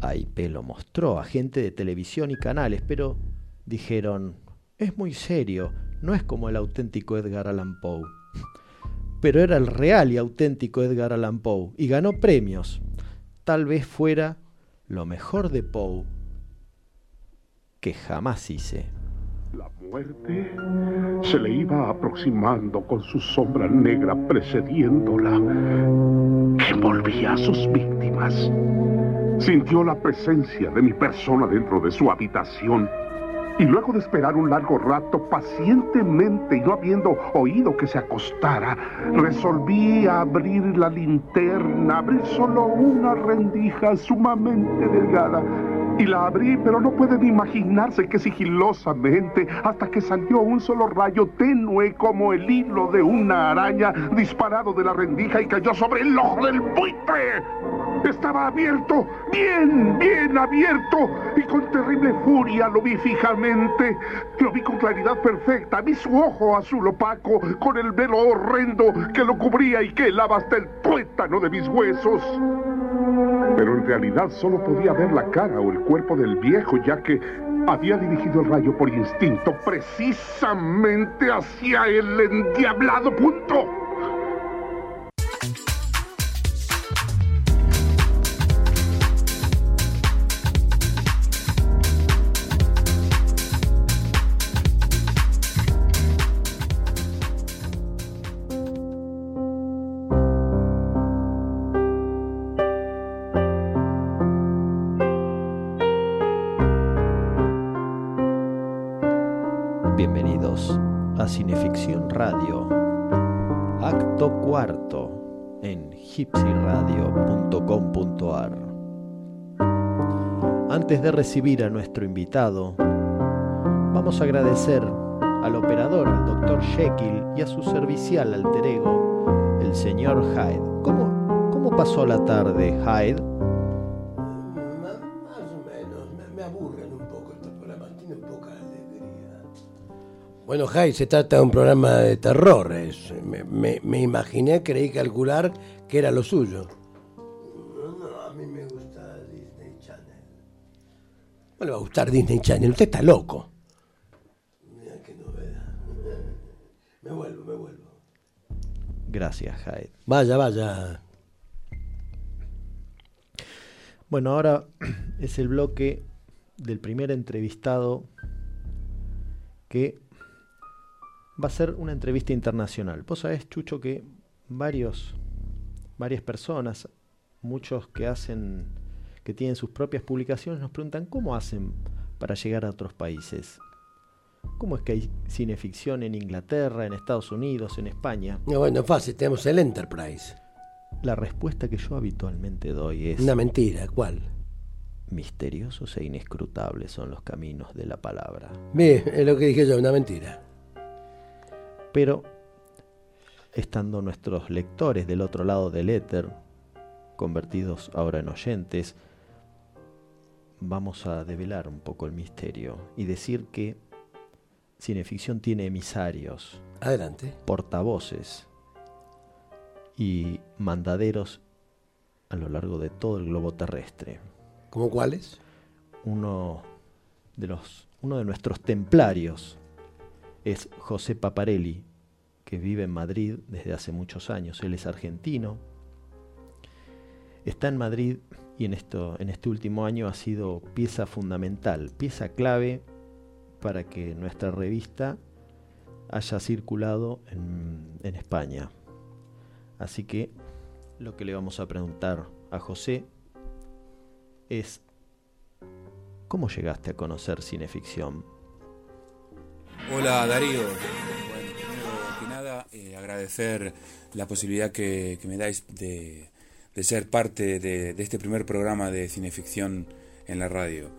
AIP lo mostró a gente de televisión y canales, pero dijeron, es muy serio, no es como el auténtico Edgar Allan Poe. Pero era el real y auténtico Edgar Allan Poe y ganó premios. Tal vez fuera lo mejor de Poe que jamás hice. La muerte se le iba aproximando con su sombra negra precediéndola, que envolvía a sus víctimas. Sintió la presencia de mi persona dentro de su habitación y luego de esperar un largo rato pacientemente y no habiendo oído que se acostara, resolví abrir la linterna, abrir solo una rendija sumamente delgada. Y la abrí, pero no pueden imaginarse que sigilosamente, hasta que salió un solo rayo tenue como el hilo de una araña disparado de la rendija y cayó sobre el ojo del buitre. Estaba abierto, bien, bien abierto, y con terrible furia lo vi fijamente. Lo vi con claridad perfecta, vi su ojo azul opaco, con el velo horrendo que lo cubría y que helaba hasta el tuétano de mis huesos. Pero en realidad solo podía ver la cara o el cuerpo del viejo, ya que había dirigido el rayo por instinto precisamente hacia el endiablado punto. Cineficción Radio, acto cuarto en gypsyradio.com.ar. Antes de recibir a nuestro invitado, vamos a agradecer al operador, al doctor Jekyll y a su servicial alter ego, el señor Hyde. ¿Cómo, cómo pasó la tarde, Hyde? Bueno, Hyde, se trata de un programa de terror. me, me, me imaginé, creí calcular que era lo suyo. No, a mí me gusta Disney Channel. ¿Cómo le va a gustar Disney Channel? Usted está loco. Me vuelvo, me vuelvo. Gracias, Hyde. Vaya, vaya. Bueno, ahora es el bloque del primer entrevistado que va a ser una entrevista internacional. Vos sabés, Chucho, que varios, varias personas, muchos que hacen, que tienen sus propias publicaciones, nos preguntan cómo hacen para llegar a otros países. ¿Cómo es que hay cineficción en Inglaterra, en Estados Unidos, en España? No, bueno, fácil, tenemos el Enterprise. La respuesta que yo habitualmente doy es... Una mentira, ¿cuál? Misteriosos e inescrutables son los caminos de la palabra. Bien, es lo que dije yo, una mentira. Pero, estando nuestros lectores del otro lado del éter, convertidos ahora en oyentes, vamos a develar un poco el misterio y decir que Cineficción tiene emisarios. Adelante. Portavoces y mandaderos a lo largo de todo el globo terrestre. ¿Cómo cuáles? Uno de los uno de nuestros templarios es José Paparelli, que vive en Madrid desde hace muchos años. Él es argentino. Está en Madrid y en esto en este último año ha sido pieza fundamental, pieza clave para que nuestra revista haya circulado en, España. Así que lo que le vamos a preguntar a José es, ¿cómo llegaste a conocer cineficción? Hola Darío, bueno, primero que nada eh, agradecer la posibilidad que, me dais de, ser parte de, de, este primer programa de cineficción en la radio.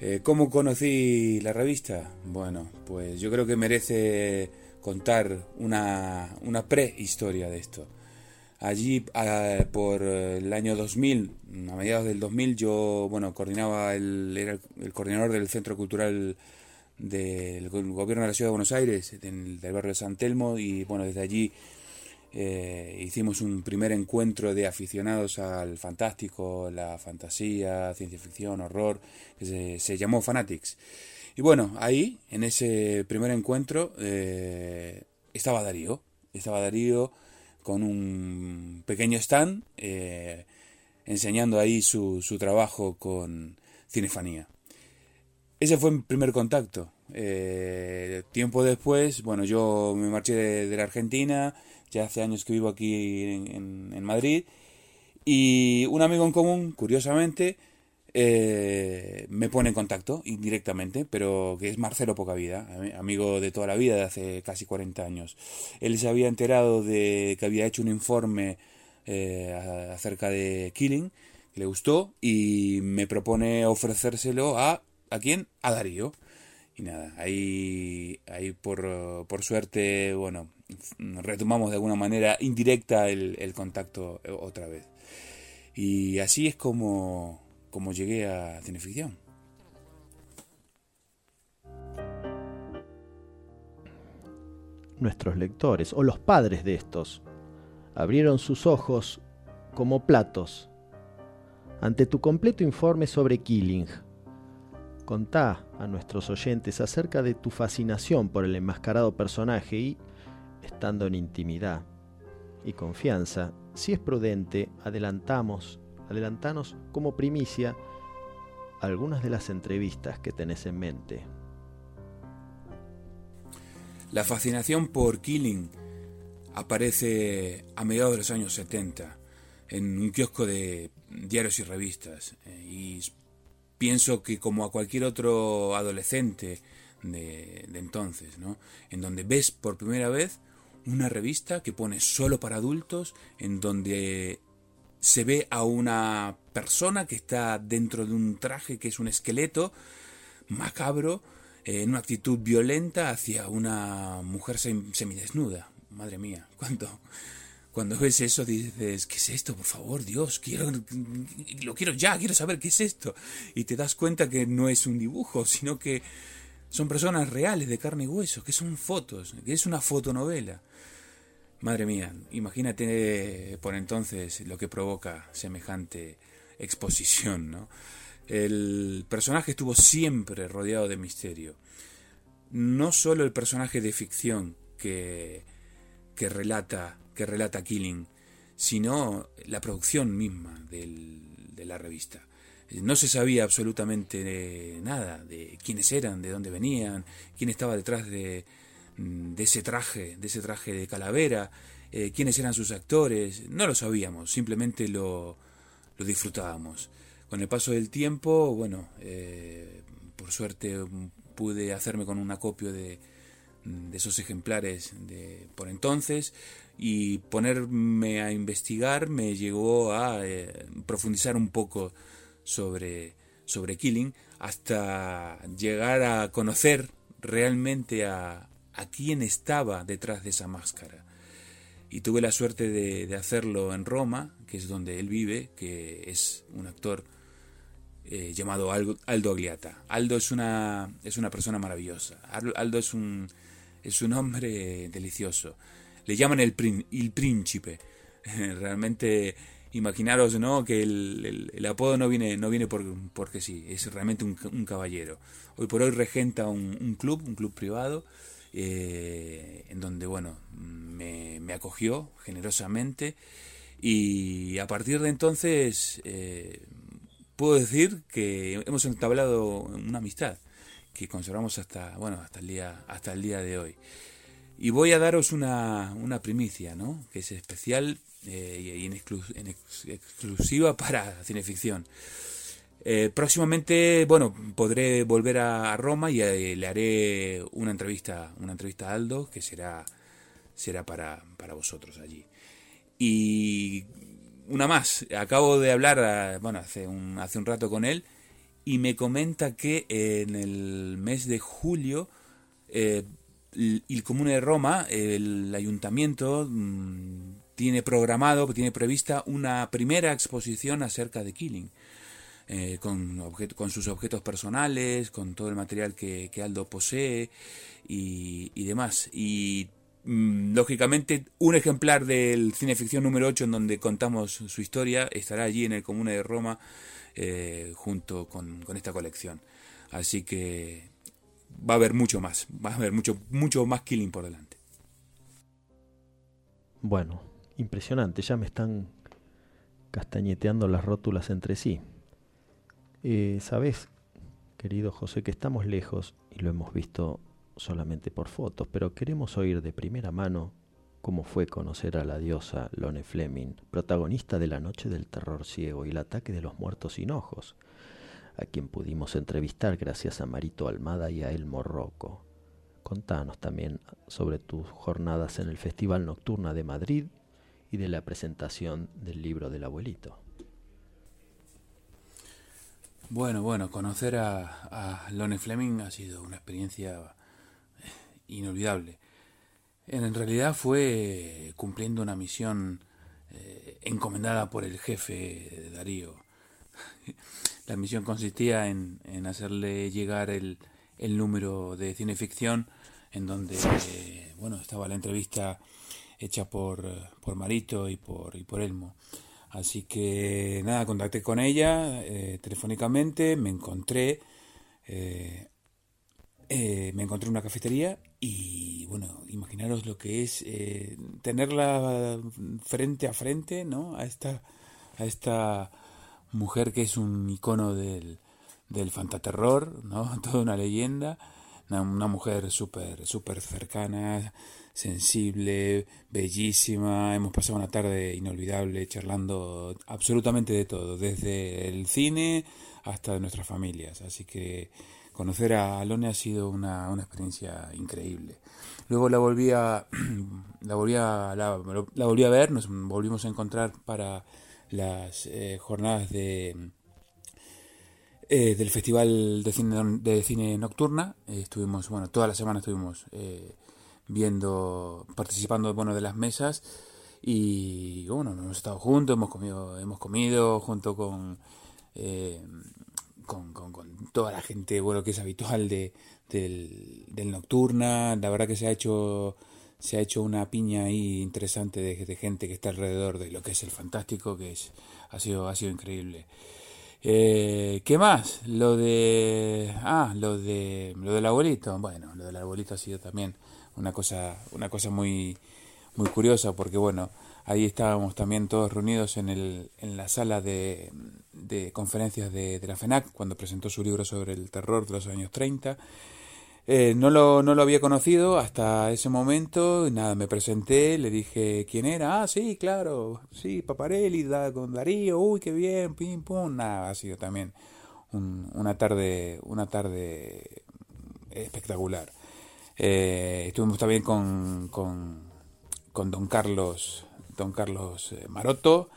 Eh, ¿Cómo conocí la revista? Bueno, pues yo creo que merece contar una, prehistoria de esto. Allí, por el año 2000, a mediados del 2000, yo, bueno, coordinaba, el, era el coordinador del Centro Cultural del Gobierno de la Ciudad de Buenos Aires, del barrio de San Telmo, y bueno, desde allí eh, hicimos un primer encuentro de aficionados al fantástico, la fantasía, ciencia ficción, horror, que se, llamó Fanatics. Y bueno, ahí, en ese primer encuentro, eh, estaba Darío. Estaba Darío con un pequeño stand, eh, enseñando ahí su, su, trabajo con Cinefanía. Ese fue mi primer contacto. tiempo después, bueno, yo me marché de la Argentina, ya hace años que vivo aquí en, Madrid, y un amigo en común, curiosamente, eh, me pone en contacto indirectamente, pero que es Marcelo Pocavida, amigo de toda la vida, de hace casi 40 años. Él se había enterado de que había hecho un informe eh, acerca de Killing, le gustó, y me propone ofrecérselo a... ¿A quién? A Darío. Y nada, ahí, ahí por, por suerte, bueno, retomamos de alguna manera indirecta el, contacto otra vez. Y así es como, como llegué a Cineficción. Nuestros lectores, o los padres de estos, abrieron sus ojos como platos ante tu completo informe sobre Killing. Contá a nuestros oyentes acerca de tu fascinación por el enmascarado personaje y estando en intimidad y confianza, si es prudente, adelantamos, adelantanos como primicia algunas de las entrevistas que tenés en mente. La fascinación por Killing aparece a mediados de los años 70 en un kiosco de diarios y revistas eh, y pienso que como a cualquier otro adolescente de, entonces, ¿no? en donde ves por primera vez una revista que pone solo para adultos, en donde se ve a una persona que está dentro de un traje que es un esqueleto macabro, en una actitud violenta hacia una mujer semidesnuda. Madre mía, cuando, cuando ves eso dices, ¿qué es esto? Por favor, Dios, quiero, lo quiero ya, quiero saber qué es esto. Y te das cuenta que no es un dibujo, sino que son personas reales de carne y hueso, que son fotos, que es una fotonovela. Madre mía, imagínate por entonces lo que provoca semejante exposición, ¿no? El personaje estuvo siempre rodeado de misterio. No solo el personaje de ficción que, que relata que relata Killing, sino la producción misma de la revista. No se sabía absolutamente nada de quiénes eran, de dónde venían, quién estaba detrás de, de ese traje, de ese traje de calavera, eh, quiénes eran sus actores. No lo sabíamos, simplemente lo, disfrutábamos. Con el paso del tiempo, bueno, eh, por suerte pude hacerme con un acopio de, de esos ejemplares de por entonces y ponerme a investigar me llegó a eh, profundizar un poco sobre, sobre Killing hasta llegar a conocer realmente a, a quién estaba detrás de esa máscara. Y tuve la suerte de, hacerlo en Roma, que es donde él vive, que es un actor eh, llamado Aldo, Aldo Agliata. Aldo es una, es una persona maravillosa. Aldo es un, es un hombre delicioso le llaman el, el príncipe. Realmente imaginaros ¿no? que el, apodo no viene, no viene por, porque sí, es realmente un, caballero. Hoy por hoy regenta un, club, un club privado, eh, en donde bueno, me, me, acogió generosamente y a partir de entonces eh, puedo decir que hemos entablado una amistad que conservamos hasta, bueno, hasta, el, día, hasta el día de hoy. Y voy a daros una, una primicia, ¿no? Que es especial eh, y en, exclusiva para cineficción. Eh, próximamente, bueno, podré volver a, Roma y eh, le haré una entrevista, una entrevista a Aldo que será, será para, para vosotros allí. Y una más, acabo de hablar, bueno, hace un, hace un rato con él y me comenta que en el mes de julio el Comune de Roma, el ayuntamiento, mm, tiene programado, tiene prevista una primera exposición acerca de Killing. Eh, con, con, sus objetos personales, con todo el material que, Aldo posee y, demás. Y mm, lógicamente un ejemplar del cine ficción número 8 en donde contamos su historia estará allí en el Comune de Roma eh, junto con, esta colección. Así que va a haber mucho más, va a haber mucho, mucho más killing por delante. Bueno, impresionante, ya me están castañeteando las rótulas entre sí. Eh, Sabes, querido José, que estamos lejos y lo hemos visto solamente por fotos, pero queremos oír de primera mano cómo fue conocer a la diosa Lone Fleming, protagonista de La Noche del Terror Ciego y el ataque de los muertos sin ojos, a quien pudimos entrevistar gracias a Marito Almada y a Elmo Rocco. Contanos también sobre tus jornadas en el Festival Nocturna de Madrid y de la presentación del libro del abuelito. Bueno, bueno, conocer a, Lone Fleming ha sido una experiencia eh, inolvidable. En realidad fue cumpliendo una misión eh, encomendada por el jefe Darío. La misión consistía en, hacerle llegar el, número de cineficción en donde eh, bueno estaba la entrevista hecha por, por Marito y por, y por Elmo. Así que nada, contacté con ella eh, telefónicamente, me encontré, eh, me encontré en una cafetería y bueno, imaginaros lo que es tenerla frente a frente, ¿no? A esta, a esta mujer que es un icono del, del fantaterror, ¿no? Toda una leyenda, una, mujer súper, súper cercana, sensible, bellísima, hemos pasado una tarde inolvidable charlando absolutamente de todo, desde el cine hasta nuestras familias, así que conocer a Alone ha sido una, una experiencia increíble. Luego la volví a, la volví a, la, volví a ver, nos volvimos a encontrar para las eh, jornadas de eh, del Festival de Cine, de Cine Nocturna. Estuvimos, bueno, toda la semana estuvimos eh, viendo, participando bueno, de las mesas y bueno, hemos estado juntos, hemos comido, hemos comido junto con, con, con, toda la gente bueno que es habitual de, del, Nocturna. La verdad que se ha hecho se ha hecho una piña ahí interesante de, de, gente que está alrededor de lo que es el fantástico, que es, ha sido, ha sido increíble. Eh, ¿Qué más? Lo de. Ah, lo de. Lo del abuelito. Bueno, lo del abuelito ha sido también una cosa, una cosa muy, muy curiosa porque, bueno, ahí estábamos también todos reunidos en, el, en la sala de, de conferencias de, la FENAC cuando presentó su libro sobre el terror de los años 30 eh, no, lo, no lo había conocido hasta ese momento, nada, me presenté, le dije quién era, ah, sí, claro, sí, Paparelli, da, con Darío, uy, qué bien, pim, pum, nada, ha sido también una tarde, una tarde espectacular. Eh, estuvimos también con, con, con, don Carlos, don Carlos eh, Maroto,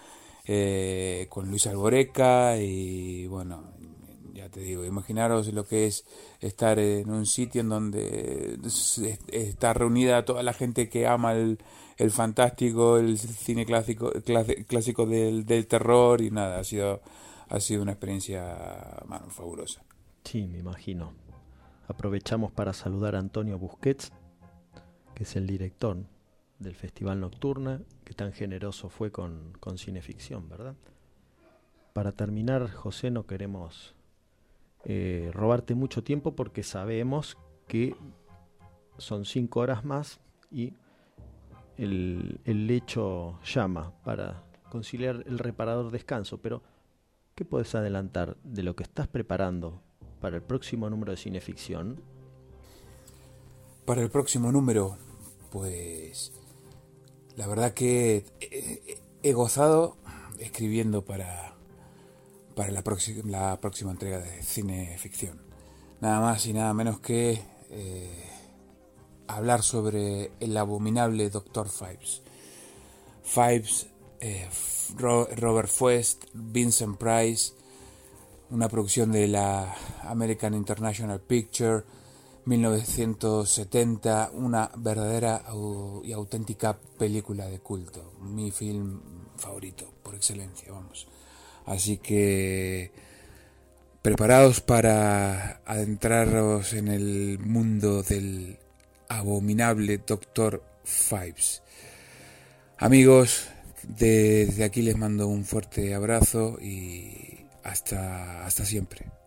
con Luis Alboreca y bueno, ya te digo, imaginaros lo que es estar en un sitio en donde está reunida toda la gente que ama el, el fantástico, el cine clásico, clásico del, del, terror y nada, ha sido, ha sido una experiencia fabulosa. Sí, me imagino. Aprovechamos para saludar a Antonio Busquets, que es el director del Festival Nocturna, que tan generoso fue con, con cineficción, ¿verdad? Para terminar, José, no queremos eh, robarte mucho tiempo porque sabemos que son cinco horas más y el, el lecho llama para conciliar el reparador descanso. Pero, ¿qué puedes adelantar de lo que estás preparando para el próximo número de cineficción? Para el próximo número, pues la verdad que he gozado escribiendo para para la, la próxima entrega de cine ficción. Nada más y nada menos que eh, hablar sobre el abominable Doctor Fives. Fives, eh, Robert Fuest, Vincent Price, una producción de la American International Picture, 1970, una verdadera y auténtica película de culto, mi film favorito por excelencia, vamos. Así que preparados para adentraros en el mundo del abominable Doctor Fives. Amigos, desde aquí les mando un fuerte abrazo y hasta, hasta siempre.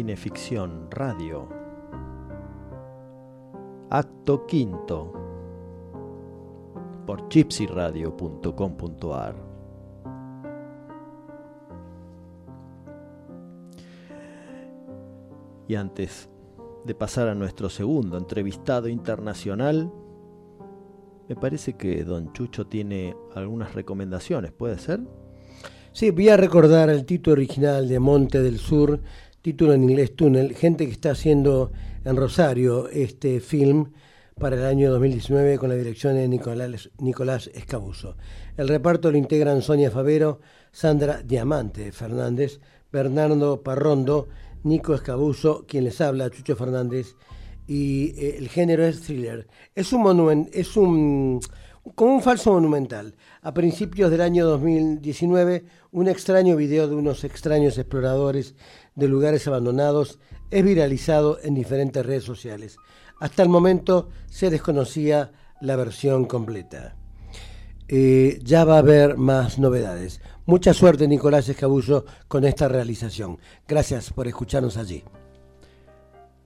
Cineficción Radio. Acto quinto por gypsyradio.com.ar. Y antes de pasar a nuestro segundo entrevistado internacional, me parece que don Chucho tiene algunas recomendaciones, ¿puede ser? Sí, voy a recordar el título original de Monte del Sur, título en inglés Túnel, gente que está haciendo en Rosario este film para el año 2019 con la dirección de Nicolás, Escabuso. El reparto lo integran Sonia Favero, Sandra Diamante Fernández, Bernardo Parrondo, Nico Escabuso, quien les habla, Chucho Fernández, y eh, el género es thriller. Es un es un como un falso monumental. A principios del año 2019, un extraño video de unos extraños exploradores de lugares abandonados es viralizado en diferentes redes sociales. Hasta el momento se desconocía la versión completa. Eh, ya va a haber más novedades. Mucha suerte, Nicolás Escabullo, con esta realización. Gracias por escucharnos allí.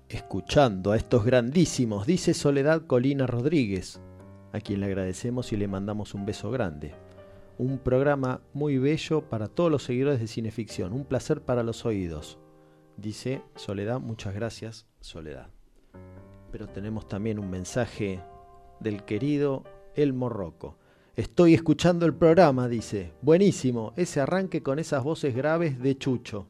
Escuchando a estos grandísimos, dice Soledad Colina Rodríguez, a quien le agradecemos y le mandamos un beso grande. un programa muy bello para todos los seguidores de cineficción, un placer para los oídos. Dice Soledad, muchas gracias, Soledad. Pero tenemos también un mensaje del querido Elmo Rocco. Estoy escuchando el programa, dice. Buenísimo, ese arranque con esas voces graves de Chucho.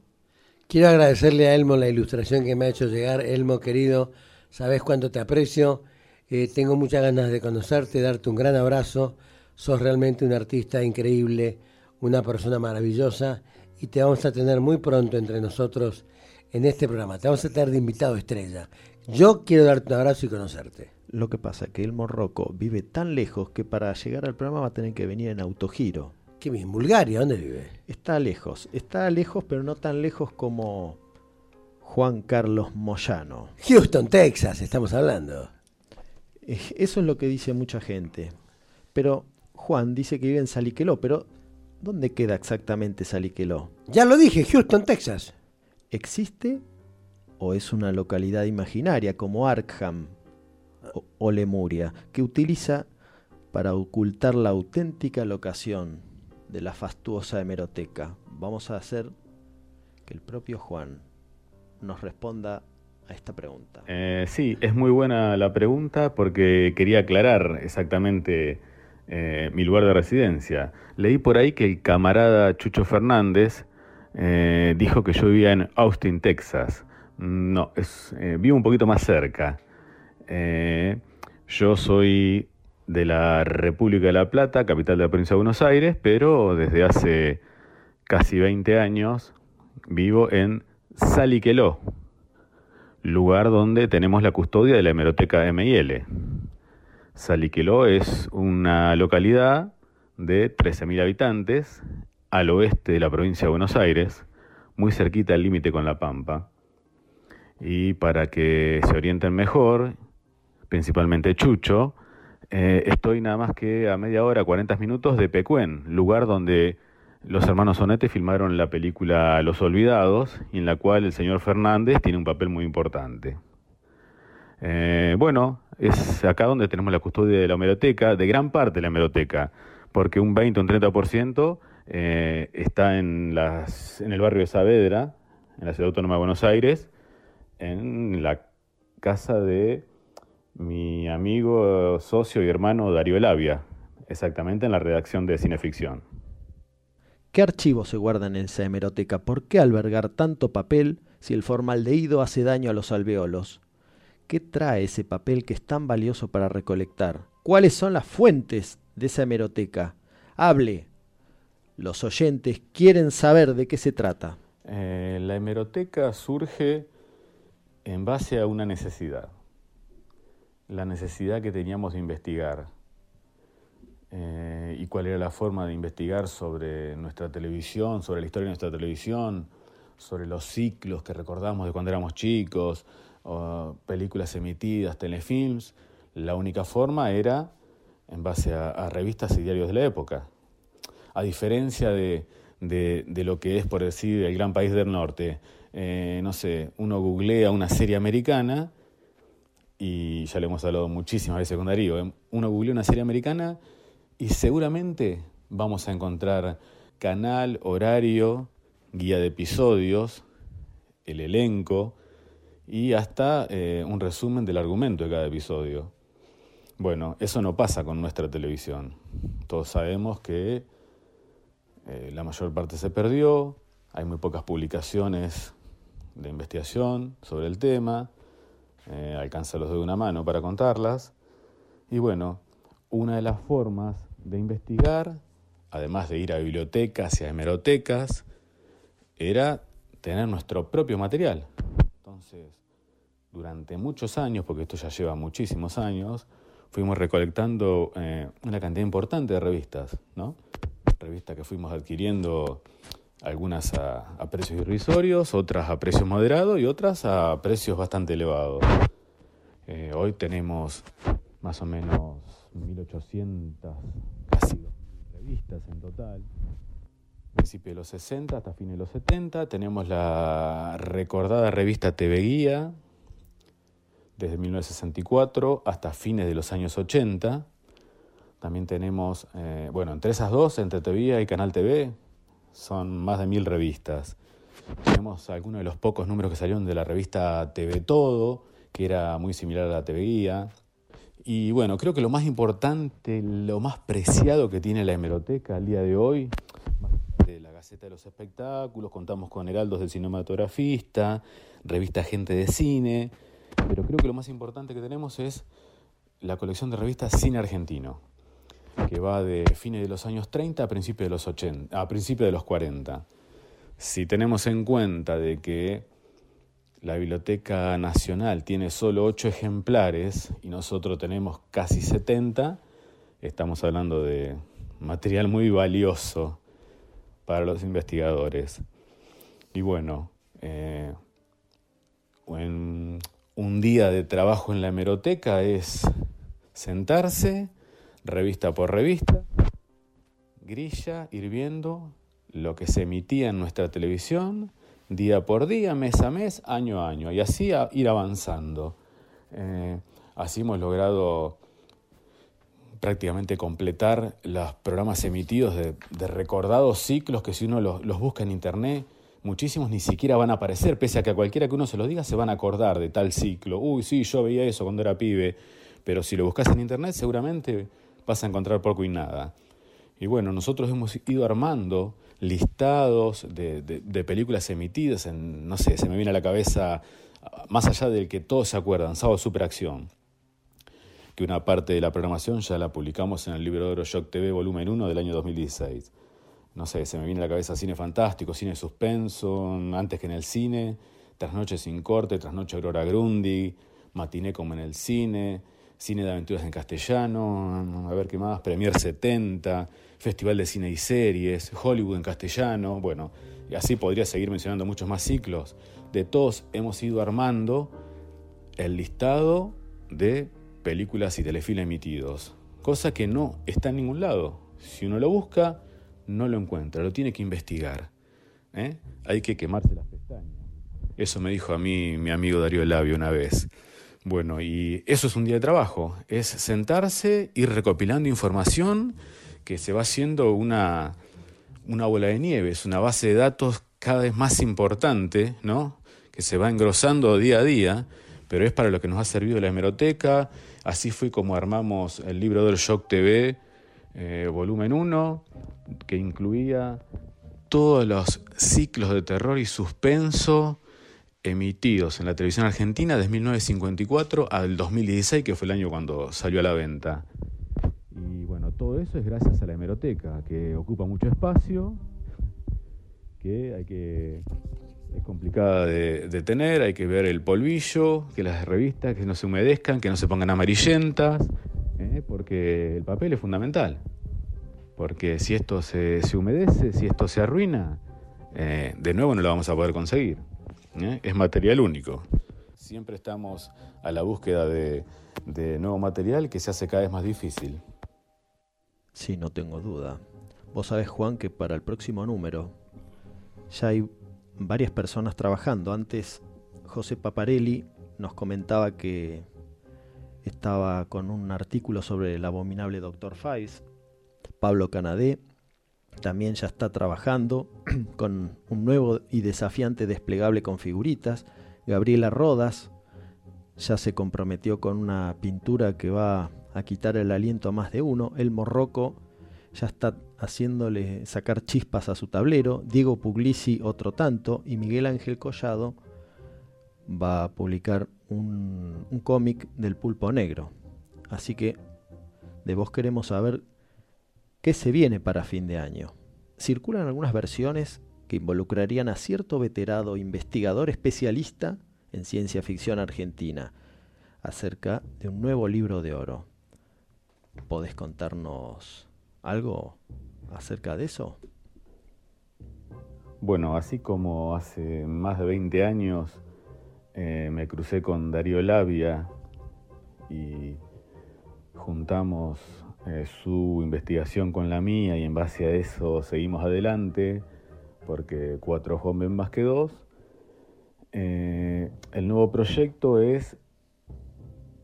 Quiero agradecerle a Elmo la ilustración que me ha hecho llegar. Elmo, querido, sabes cuánto te aprecio. Eh, tengo muchas ganas de conocerte, darte un gran abrazo. Sos realmente un artista increíble, una persona maravillosa y te vamos a tener muy pronto entre nosotros en este programa. Te vamos a tener de invitado estrella. Yo quiero darte un abrazo y conocerte. Lo que pasa es que el Morroco vive tan lejos que para llegar al programa va a tener que venir en autogiro. ¿Qué bien? ¿Bulgaria? ¿Dónde vive? Está lejos. Está lejos, pero no tan lejos como Juan Carlos Moyano. Houston, Texas, estamos hablando. Eso es lo que dice mucha gente. Pero Juan dice que vive en Saliqueló, pero ¿dónde queda exactamente Saliqueló? Ya lo dije, Houston, Texas. ¿Existe o es una localidad imaginaria como Arkham o, Lemuria, que utiliza para ocultar la auténtica locación de la fastuosa hemeroteca? Vamos a hacer que el propio Juan nos responda a esta pregunta. Eh, sí, es muy buena la pregunta porque quería aclarar exactamente eh, mi lugar de residencia. Leí por ahí que el camarada Chucho Fernández eh, dijo que yo vivía en Austin, Texas. No, vivo un poquito más cerca. yo soy de la República de La Plata, capital de la provincia de Buenos Aires, pero desde hace casi 20 años vivo en Saliqueló, lugar donde tenemos la custodia de la hemeroteca MIL. Saliqueló es una localidad de 13.000 habitantes al oeste de la provincia de Buenos Aires, muy cerquita del límite con La Pampa. Y para que se orienten mejor, principalmente Chucho, eh, estoy nada más que a media hora, 40 minutos de Pecuén, lugar donde los hermanos Sonete filmaron la película Los Olvidados, en la cual el señor Fernández tiene un papel muy importante. Eh, bueno, es acá donde tenemos la custodia de la hemeroteca, de gran parte de la hemeroteca, porque un 20 o un 30% eh, está en, las, en el barrio de Saavedra, en la ciudad autónoma de Buenos Aires, en la casa de mi amigo, socio y hermano Darío Elavia, exactamente en la redacción de Cineficción. ¿Qué archivos se guardan en esa hemeroteca? ¿Por qué albergar tanto papel si el formaldehído hace daño a los alveolos? ¿Qué trae ese papel que es tan valioso para recolectar? ¿Cuáles son las fuentes de esa hemeroteca? Hable. Los oyentes quieren saber de qué se trata. Eh, la hemeroteca surge en base a una necesidad. La necesidad que teníamos de investigar eh, y cuál era la forma de investigar sobre nuestra televisión, sobre la historia de nuestra televisión, sobre los ciclos que recordamos de cuando éramos chicos, películas emitidas, telefilms. La única forma era en base a, revistas y diarios de la época. A diferencia de, lo que es, por decir, el gran país del norte, eh, no sé, uno googlea una serie americana, y ya le hemos hablado muchísimas veces con Darío, ¿eh? uno googlea una serie americana y seguramente vamos a encontrar canal, horario, guía de episodios, el elenco y hasta eh, un resumen del argumento de cada episodio. Bueno, eso no pasa con nuestra televisión. Todos sabemos que eh, la mayor parte se perdió, hay muy pocas publicaciones de investigación sobre el tema, eh, alcanza los de una mano para contarlas. Y bueno, una de las formas de investigar, además de ir a bibliotecas y a hemerotecas, era tener nuestro propio material. Entonces, durante muchos años, porque esto ya lleva muchísimos años, fuimos recolectando eh, una cantidad importante de revistas, ¿no? Revistas que fuimos adquiriendo, algunas a, precios irrisorios, otras a precios moderados y otras a precios bastante elevados. Eh, hoy tenemos más o menos 1800, casi 2000 revistas en total. Principio de los 60 hasta fines de los 70 tenemos la recordada revista TV Guía, desde 1964 hasta fines de los años 80. También tenemos, eh, bueno, entre esas dos, entre TV y Canal TV, son más de mil revistas. Tenemos algunos de los pocos números que salieron de la revista TV Todo, que era muy similar a la TV Guía. Y bueno, creo que lo más importante, lo más preciado que tiene la hemeroteca al día de hoy, de la Gaceta de los Espectáculos, contamos con Heraldos del Cinematografista, revista Gente de Cine, pero creo que lo más importante que tenemos es la colección de revistas Cine Argentino, que va de fines de los años 30 a principios de los 80, a principios de los 40. Si tenemos en cuenta de que la Biblioteca Nacional tiene solo 8 ejemplares y nosotros tenemos casi 70, estamos hablando de material muy valioso para los investigadores. Y bueno, eh, un día de trabajo en la hemeroteca es sentarse, revista por revista, grilla, ir viendo lo que se emitía en nuestra televisión, día por día, mes a mes, año a año, y así ir avanzando. Eh, así hemos logrado prácticamente completar los programas emitidos de, recordados ciclos que si uno los, los, busca en internet, muchísimos ni siquiera van a aparecer, pese a que a cualquiera que uno se los diga se van a acordar de tal ciclo. Uy, sí, yo veía eso cuando era pibe, pero si lo buscas en internet seguramente vas a encontrar poco y nada. Y bueno, nosotros hemos ido armando listados de, de, películas emitidas en, no sé, se me viene a la cabeza, más allá del que todos se acuerdan, Sábado Superacción, que una parte de la programación ya la publicamos en el libro de oro Shock TV volumen 1 del año 2016. No sé, se me viene a la cabeza cine fantástico, cine suspenso, antes que en el cine, Trasnoche sin corte, Trasnoche Aurora Grundy, Matiné como en el cine, Cine de Aventuras en Castellano, a ver qué más, Premier 70, Festival de Cine y Series, Hollywood en castellano, bueno, y así podría seguir mencionando muchos más ciclos. De todos hemos ido armando el listado de películas y telefilm emitidos, cosa que no está en ningún lado. Si uno lo busca, no lo encuentra, lo tiene que investigar. ¿eh? Hay que quemarse las pestañas. Eso me dijo a mí mi amigo Darío Labio una vez. Bueno, y eso es un día de trabajo, es sentarse, ir recopilando información que se va haciendo una, una bola de nieve, es una base de datos cada vez más importante, ¿no? que se va engrosando día a día, pero es para lo que nos ha servido la hemeroteca. Así fue como armamos el libro del Shock TV, eh, volumen 1, que incluía todos los ciclos de terror y suspenso emitidos en la televisión argentina desde 1954 al 2016, que fue el año cuando salió a la venta. Y bueno, todo eso es gracias a la hemeroteca, que ocupa mucho espacio, que hay que es complicada de, tener, hay que ver el polvillo, que las revistas que no se humedezcan, que no se pongan amarillentas, ¿eh? porque el papel es fundamental. Porque si esto se, humedece, si esto se arruina, eh, de nuevo no lo vamos a poder conseguir. ¿eh? Es material único. Siempre estamos a la búsqueda de, de nuevo material que se hace cada vez más difícil. Sí, no tengo duda. Vos sabés, Juan, que para el próximo número ya hay varias personas trabajando. Antes José Paparelli nos comentaba que estaba con un artículo sobre el abominable Dr. Faiz. Pablo Canadé también ya está trabajando con un nuevo y desafiante desplegable con figuritas. Gabriela Rodas ya se comprometió con una pintura que va a quitar el aliento a más de uno. El Morroco ya está haciéndole sacar chispas a su tablero. Diego Puglisi otro tanto. Y Miguel Ángel Collado va a publicar un, cómic del pulpo negro. Así que de vos queremos saber qué se viene para fin de año. Circulan algunas versiones que involucrarían a cierto veterado investigador especialista en ciencia ficción argentina acerca de un nuevo libro de oro. ¿Podés contarnos algo acerca de eso? Bueno, así como hace más de 20 años eh, me crucé con Darío Labia y juntamos eh, su investigación con la mía y en base a eso seguimos adelante, porque cuatro ven más que dos. Eh, el nuevo proyecto es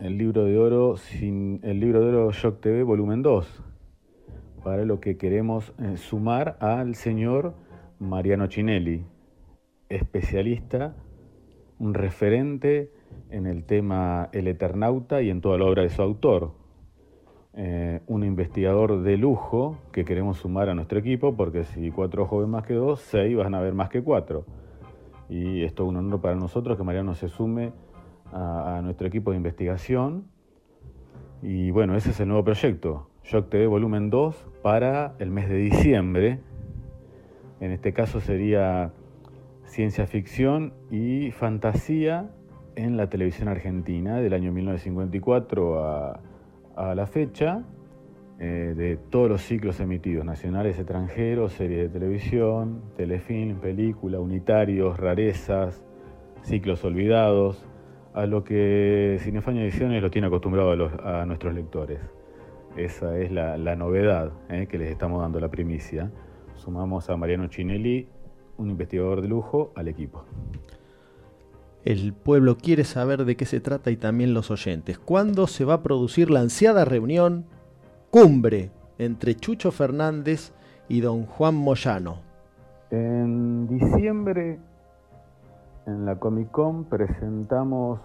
el libro de oro sin el libro de oro Shock TV volumen 2 para lo que queremos eh, sumar al señor Mariano Chinelli, especialista, un referente en el tema El Eternauta y en toda la obra de su autor. Eh, un investigador de lujo que queremos sumar a nuestro equipo, porque si cuatro ven más que dos, seis van a ver más que cuatro. Y esto es un honor para nosotros que Mariano se sume a, nuestro equipo de investigación. Y bueno, ese es el nuevo proyecto, Shock TV Volumen 2, para el mes de diciembre. En este caso sería ciencia ficción y fantasía en la televisión argentina del año 1954 a, a la fecha eh, de todos los ciclos emitidos, nacionales, extranjeros, series de televisión, telefilm, película, unitarios, rarezas, ciclos olvidados, a lo que Cinefaña Ediciones lo tiene acostumbrado a, los- a nuestros lectores. Esa es la, la novedad eh, que les estamos dando la primicia. Sumamos a Mariano Chinelli, un investigador de lujo, al equipo. El pueblo quiere saber de qué se trata y también los oyentes. ¿Cuándo se va a producir la ansiada reunión cumbre entre Chucho Fernández y don Juan Moyano? En diciembre, en la Comic Con, presentamos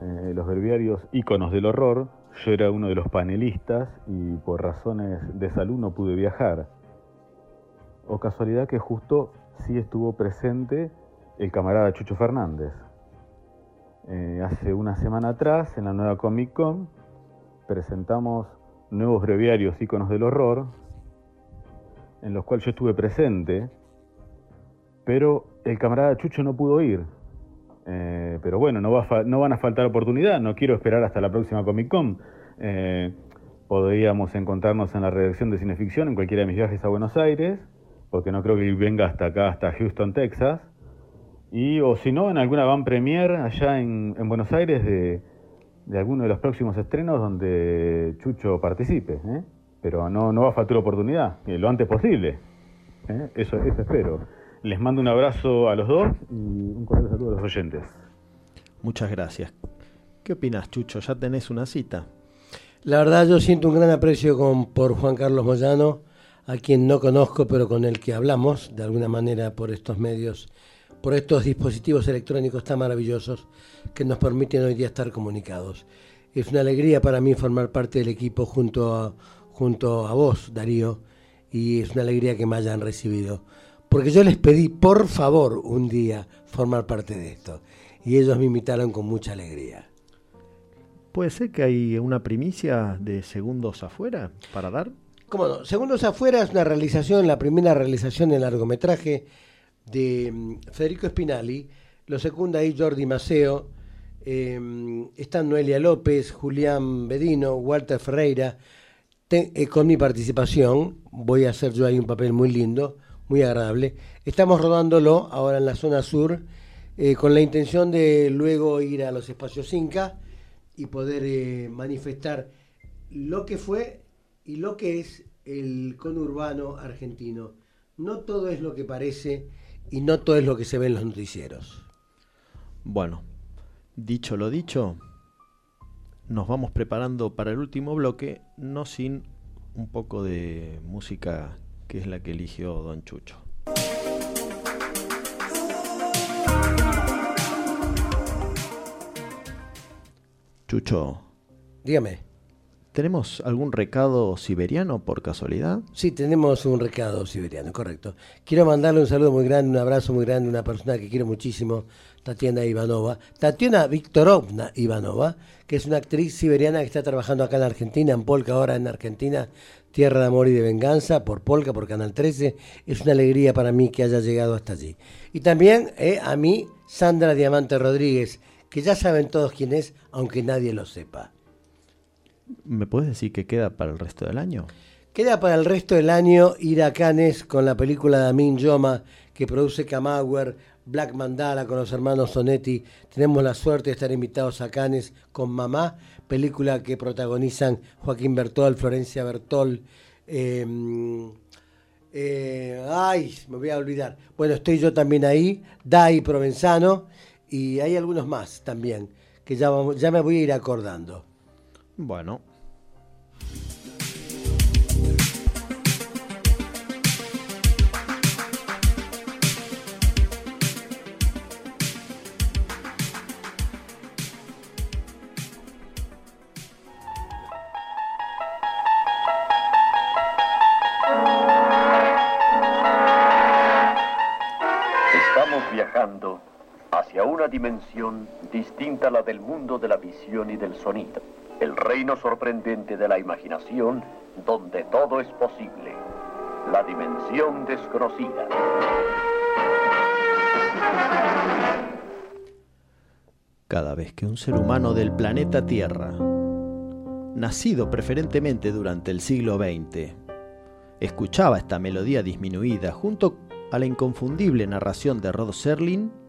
eh, los breviarios Íconos del Horror. Yo era uno de los panelistas y por razones de salud no pude viajar. O casualidad que justo sí estuvo presente el camarada Chucho Fernández. Eh, hace una semana atrás, en la nueva Comic Con, presentamos nuevos breviarios Íconos del Horror, en los cuales yo estuve presente, pero el camarada Chucho no pudo ir. Eh, pero bueno, no, va no van a faltar oportunidad, no quiero esperar hasta la próxima Comic Con. Eh, podríamos encontrarnos en la redacción de Cineficción en cualquiera de mis viajes a Buenos Aires, porque no creo que venga hasta acá, hasta Houston, Texas. Y, o si no, en alguna van premier allá en, en Buenos Aires de, alguno de los próximos estrenos donde Chucho participe. ¿eh? Pero no, no va a faltar oportunidad, lo antes posible. Eso, eso espero. Les mando un abrazo a los dos y un cordial saludo a los oyentes. Muchas gracias. ¿Qué opinas, Chucho? ¿Ya tenés una cita? La verdad yo siento un gran aprecio con, por Juan Carlos Moyano, a quien no conozco, pero con el que hablamos de alguna manera por estos medios, por estos dispositivos electrónicos tan maravillosos que nos permiten hoy día estar comunicados. Es una alegría para mí formar parte del equipo junto a, junto a vos, Darío, y es una alegría que me hayan recibido. Porque yo les pedí, por favor, un día formar parte de esto. Y ellos me invitaron con mucha alegría. ¿Puede ser que hay una primicia de segundos afuera para dar? ¿Cómo no? Segundos afuera es una realización, la primera realización en largometraje de mm, Federico Spinelli. Lo secunda ahí Jordi Maceo. eh, están Noelia López, Julián Bedino, Walter Ferreira. Eh, con mi participación, voy a hacer yo ahí un papel muy lindo, muy agradable. Estamos rodándolo ahora en la zona sur, eh, con la intención de luego ir a los espacios Inca y poder eh, manifestar lo que fue y lo que es el conurbano argentino. No todo es lo que parece y no todo es lo que se ve en los noticieros. Bueno, dicho lo dicho, nos vamos preparando para el último bloque, no sin un poco de música que es la que eligió Don Chucho. Chucho, Dígame. ¿tenemos algún recado siberiano por casualidad? Sí, tenemos un recado siberiano, correcto. Quiero mandarle un saludo muy grande, un abrazo muy grande a una persona que quiero muchísimo, Tatiana Ivanova. Tatiana Viktorovna Ivanova, que es una actriz siberiana que está trabajando acá en Argentina, en Polka, ahora en Argentina, Tierra de Amor y de Venganza, por Polka, por Canal 13. Es una alegría para mí que haya llegado hasta allí. Y también eh, a mí, Sandra Diamante Rodríguez, que ya saben todos quién es, aunque nadie lo sepa. ¿Me puedes decir qué queda para el resto del año? Queda para el resto del año ir a Cannes con la película de Amin Yoma que produce Kamauer, Black Mandala con los hermanos Sonetti. Tenemos la suerte de estar invitados a Cannes con Mamá, película que protagonizan Joaquín Bertol, Florencia Bertol. eh, eh, ay, me voy a olvidar. Bueno, estoy yo también ahí, Dai Provenzano y hay algunos más también que ya, ya me voy a ir acordando. Bueno. Dimensión distinta a la del mundo de la visión y del sonido. El reino sorprendente de la imaginación, donde todo es posible. La dimensión desconocida. Cada vez que un ser humano del planeta Tierra, nacido preferentemente durante el siglo XX, escuchaba esta melodía disminuida junto a la inconfundible narración de Rod Serling,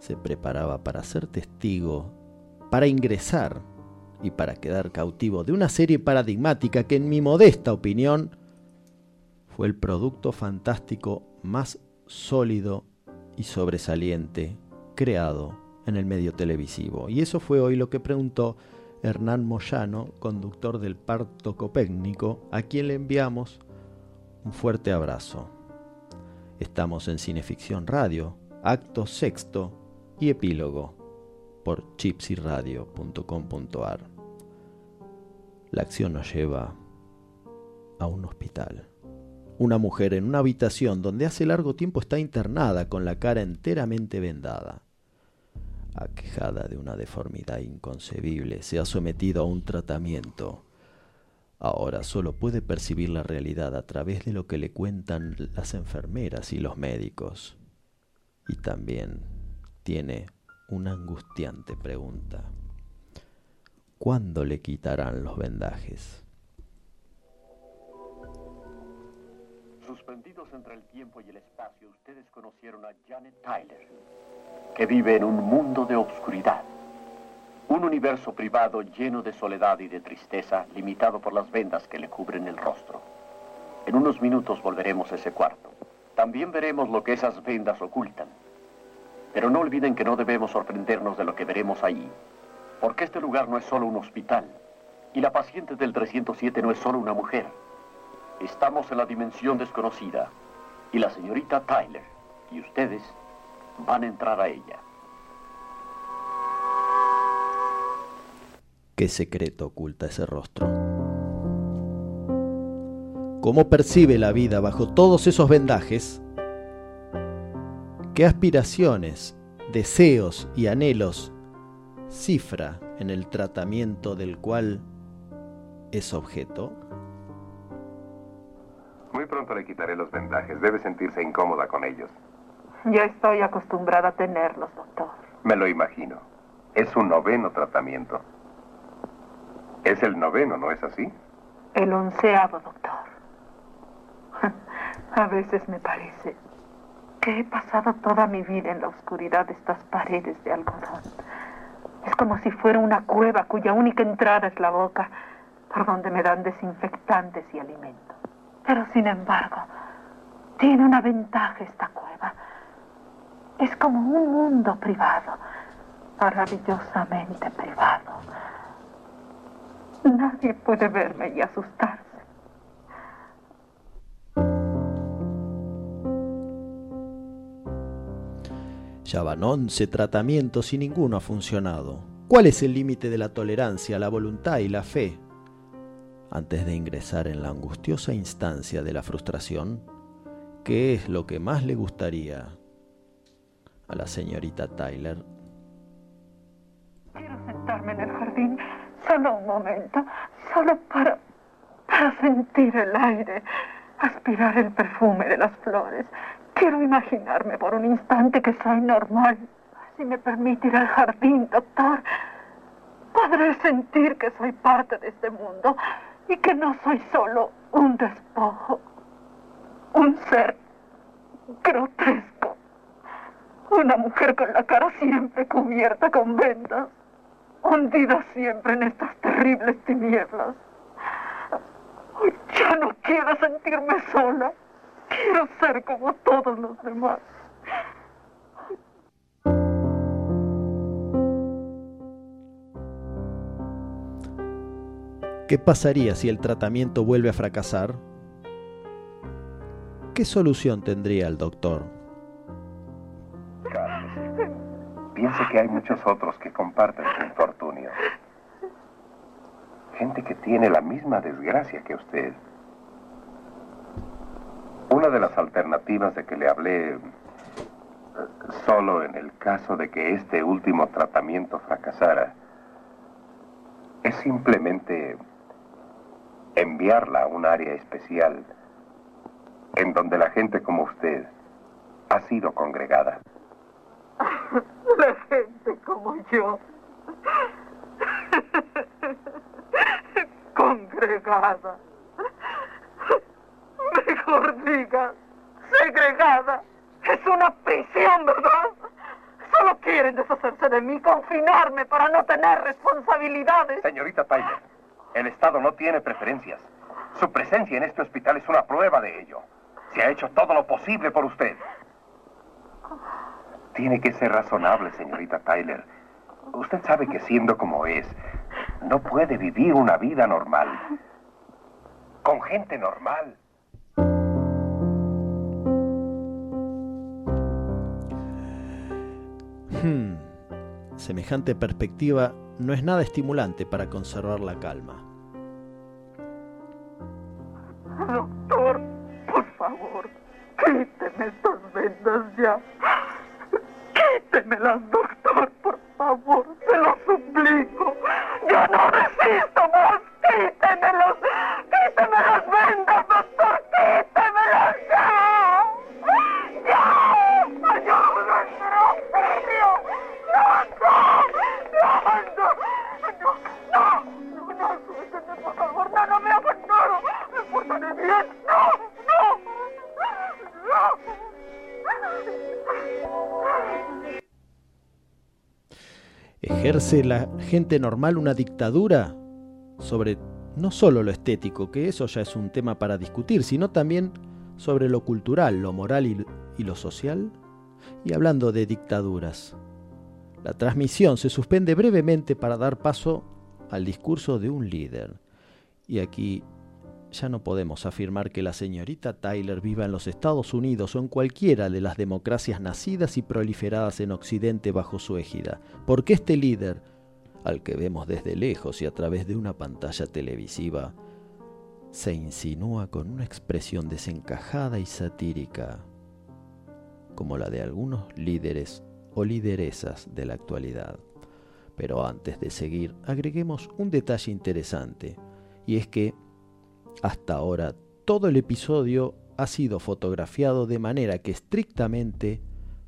se preparaba para ser testigo, para ingresar y para quedar cautivo de una serie paradigmática que en mi modesta opinión fue el producto fantástico más sólido y sobresaliente creado en el medio televisivo. Y eso fue hoy lo que preguntó Hernán Moyano, conductor del Parto Copécnico, a quien le enviamos un fuerte abrazo. Estamos en Cineficción Radio, acto sexto y epílogo por chipsyradio.com.ar. La acción nos lleva a un hospital. Una mujer en una habitación donde hace largo tiempo está internada con la cara enteramente vendada. Aquejada de una deformidad inconcebible, se ha sometido a un tratamiento. Ahora solo puede percibir la realidad a través de lo que le cuentan las enfermeras y los médicos. Y también tiene una angustiante pregunta. ¿Cuándo le quitarán los vendajes? Suspendidos entre el tiempo y el espacio, ustedes conocieron a Janet Tyler, que vive en un mundo de obscuridad. Un universo privado lleno de soledad y de tristeza, limitado por las vendas que le cubren el rostro. En unos minutos volveremos a ese cuarto. También veremos lo que esas vendas ocultan. Pero no olviden que no debemos sorprendernos de lo que veremos ahí, porque este lugar no es solo un hospital, y la paciente del 307 no es solo una mujer. Estamos en la dimensión desconocida, y la señorita Tyler y ustedes van a entrar a ella. ¿Qué secreto oculta ese rostro? ¿Cómo percibe la vida bajo todos esos vendajes? ¿Qué aspiraciones, deseos y anhelos cifra en el tratamiento del cual es objeto? Muy pronto le quitaré los vendajes. Debe sentirse incómoda con ellos. Ya estoy acostumbrada a tenerlos, doctor. Me lo imagino. Es un noveno tratamiento. Es el noveno, ¿no es así? El onceavo, doctor. A veces me parece que he pasado toda mi vida en la oscuridad de estas paredes de algodón. Es como si fuera una cueva cuya única entrada es la boca, por donde me dan desinfectantes y alimentos. Pero sin embargo, tiene una ventaja esta cueva. Es como un mundo privado, maravillosamente privado. Nadie puede verme y asustarse. Ya van once tratamientos y ninguno ha funcionado. ¿Cuál es el límite de la tolerancia, la voluntad y la fe? Antes de ingresar en la angustiosa instancia de la frustración, ¿qué es lo que más le gustaría a la señorita Tyler? Quiero sentarme en el jardín solo un momento, solo para, para sentir el aire, aspirar el perfume de las flores. Quiero imaginarme por un instante que soy normal. Si me permite ir al jardín, doctor, podré sentir que soy parte de este mundo y que no soy solo un despojo, un ser grotesco, una mujer con la cara siempre cubierta con vendas, hundida siempre en estas terribles tinieblas. Ya no quiero sentirme sola. Quiero ser como todos los demás. ¿Qué pasaría si el tratamiento vuelve a fracasar? ¿Qué solución tendría el doctor? Cálmese. Piense que hay muchos otros que comparten su infortunio. Gente que tiene la misma desgracia que usted. Una de las alternativas de que le hablé Solo en el caso de que este último tratamiento fracasara, es simplemente enviarla a un área especial en donde la gente como usted ha sido congregada. La gente como yo. Congregada. Segregada. Es una prisión, ¿verdad? Solo quieren deshacerse de mí, confinarme para no tener responsabilidades. Señorita Tyler, el Estado no tiene preferencias. Su presencia en este hospital es una prueba de ello. Se ha hecho todo lo posible por usted. Tiene que ser razonable, señorita Tyler. Usted sabe que siendo como es, no puede vivir una vida normal. Con gente normal. Semejante perspectiva no es nada estimulante para conservar la calma. Doctor, por favor, quíteme estas vendas ya. Quítemelas, doctor, por favor, se lo suplico. Yo no resisto más. Quítemelas, quíteme las vendas, ¿Ejerce la gente normal una dictadura sobre no solo lo estético, que eso ya es un tema para discutir, sino también sobre lo cultural, lo moral y, y lo social? Y hablando de dictaduras, la transmisión se suspende brevemente para dar paso al discurso de un líder. Y aquí ya no podemos afirmar que la señorita Tyler viva en los Estados Unidos o en cualquiera de las democracias nacidas y proliferadas en Occidente bajo su égida, porque este líder, al que vemos desde lejos y a través de una pantalla televisiva, se insinúa con una expresión desencajada y satírica, como la de algunos líderes o lideresas de la actualidad. Pero antes de seguir, agreguemos un detalle interesante, y es que hasta ahora todo el episodio ha sido fotografiado de manera que estrictamente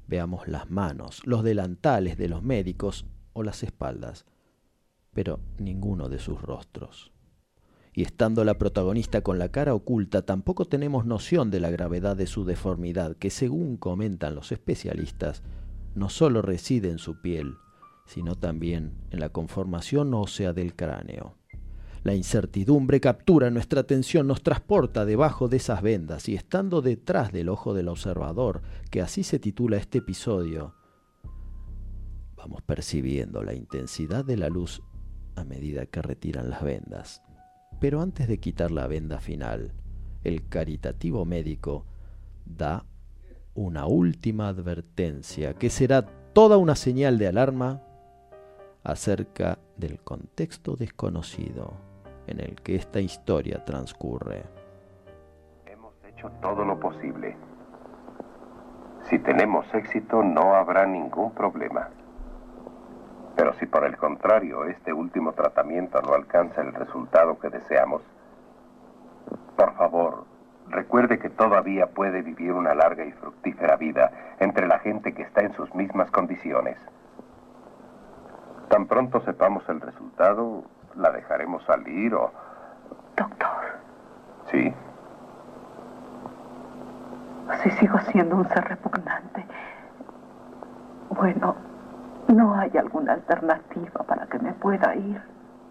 veamos las manos, los delantales de los médicos o las espaldas, pero ninguno de sus rostros. Y estando la protagonista con la cara oculta, tampoco tenemos noción de la gravedad de su deformidad, que según comentan los especialistas, no solo reside en su piel, sino también en la conformación ósea del cráneo. La incertidumbre captura nuestra atención, nos transporta debajo de esas vendas y estando detrás del ojo del observador, que así se titula este episodio, vamos percibiendo la intensidad de la luz a medida que retiran las vendas. Pero antes de quitar la venda final, el caritativo médico da una última advertencia que será toda una señal de alarma acerca del contexto desconocido en el que esta historia transcurre. Hemos hecho todo lo posible. Si tenemos éxito no habrá ningún problema. Pero si por el contrario este último tratamiento no alcanza el resultado que deseamos, por favor, recuerde que todavía puede vivir una larga y fructífera vida entre la gente que está en sus mismas condiciones. Tan pronto sepamos el resultado, la dejaremos salir o... Doctor, Sí, si sigo siendo un ser repugnante, bueno, ¿no hay alguna alternativa para que me pueda ir?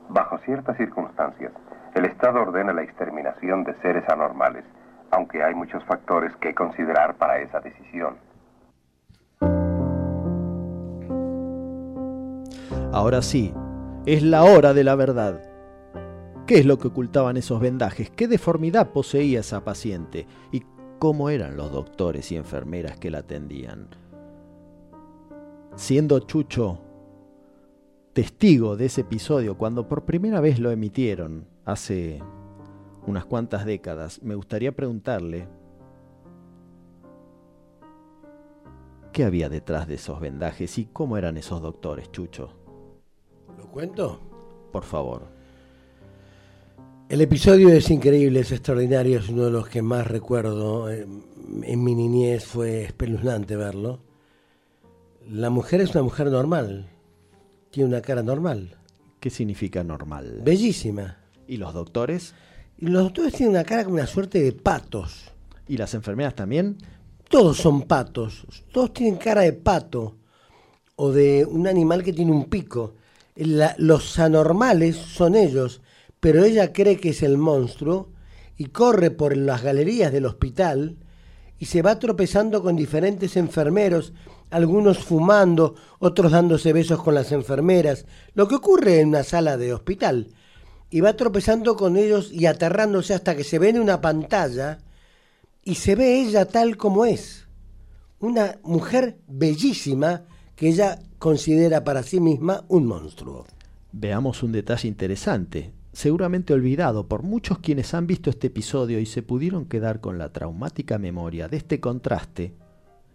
bajo ciertas circunstancias, el Estado ordena la exterminación de seres anormales, aunque hay muchos factores que considerar para esa decisión. Ahora sí, es la hora de la verdad. ¿Qué es lo que ocultaban esos vendajes? ¿Qué deformidad poseía esa paciente? ¿Y cómo eran los doctores y enfermeras que la atendían? Siendo Chucho testigo de ese episodio cuando por primera vez lo emitieron hace unas cuantas décadas, me gustaría preguntarle ¿Qué había detrás de esos vendajes y cómo eran esos doctores, Chucho? ¿Lo cuento? Por favor. El episodio es increíble, es extraordinario, es uno de los que más recuerdo. Eh, en mi niñez fue espeluznante verlo. La mujer es una mujer normal, tiene una cara normal. ¿Qué significa normal? Bellísima. ¿Y los doctores? Y los doctores tienen una cara como una suerte de patos. ¿Y las enfermeras también? Todos son patos, todos tienen cara de pato o de un animal que tiene un pico. Los anormales son ellos, pero ella cree que es el monstruo y corre por las galerías del hospital y se va tropezando con diferentes enfermeros, algunos fumando, otros dándose besos con las enfermeras, lo que ocurre en una sala de hospital. Y va tropezando con ellos y aterrándose hasta que se ve en una pantalla y se ve ella tal como es. Una mujer bellísima que ella considera para sí misma un monstruo. Veamos un detalle interesante, seguramente olvidado por muchos quienes han visto este episodio y se pudieron quedar con la traumática memoria de este contraste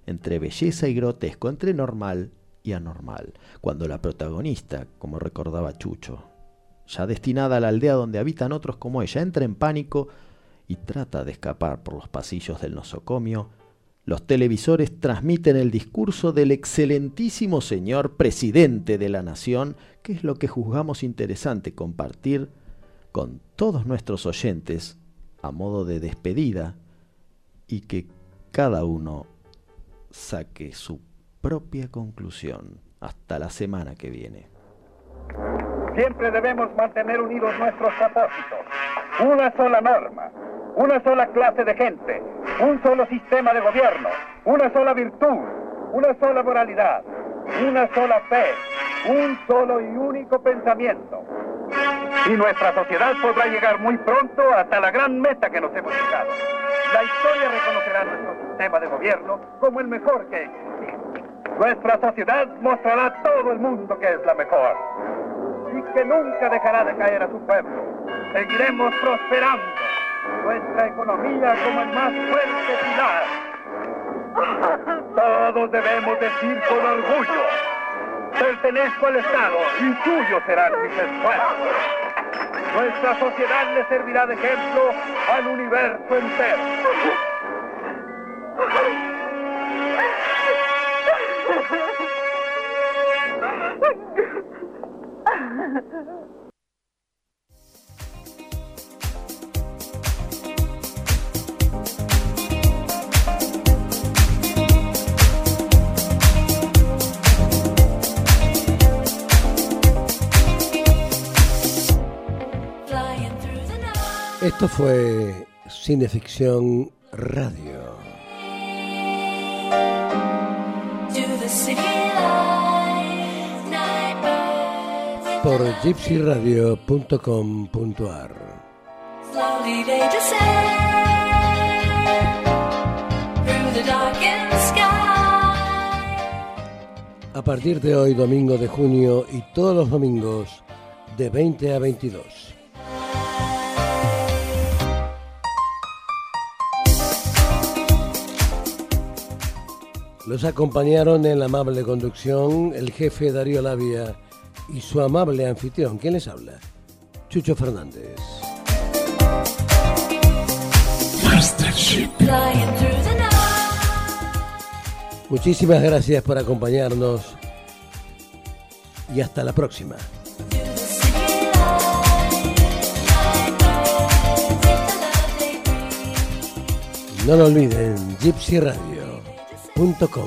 entre belleza y grotesco, entre normal y anormal, cuando la protagonista, como recordaba Chucho, ya destinada a la aldea donde habitan otros como ella, entra en pánico y trata de escapar por los pasillos del nosocomio, los televisores transmiten el discurso del excelentísimo señor presidente de la nación, que es lo que juzgamos interesante compartir con todos nuestros oyentes a modo de despedida y que cada uno saque su propia conclusión. Hasta la semana que viene. Siempre debemos mantener unidos nuestros propósitos. Una sola norma, una sola clase de gente, un solo sistema de gobierno, una sola virtud, una sola moralidad, una sola fe, un solo y único pensamiento. Y nuestra sociedad podrá llegar muy pronto hasta la gran meta que nos hemos fijado. La historia reconocerá nuestro sistema de gobierno como el mejor que existe. Nuestra sociedad mostrará a todo el mundo que es la mejor y que nunca dejará de caer a su pueblo. Seguiremos prosperando nuestra economía como el más fuerte pilar. Todos debemos decir con orgullo, pertenezco al Estado y tuyos serán mis esfuerzos. Nuestra sociedad le servirá de ejemplo al universo entero. Esto fue Cineficción Radio. Por gypsyradio.com.ar A partir de hoy, domingo de junio y todos los domingos de 20 a 22. Los acompañaron en la amable conducción el jefe Darío Labia y su amable anfitrión. ¿Quién les habla? Chucho Fernández. Muchísimas gracias por acompañarnos y hasta la próxima. No lo olviden, Gypsy Radio. .com.ar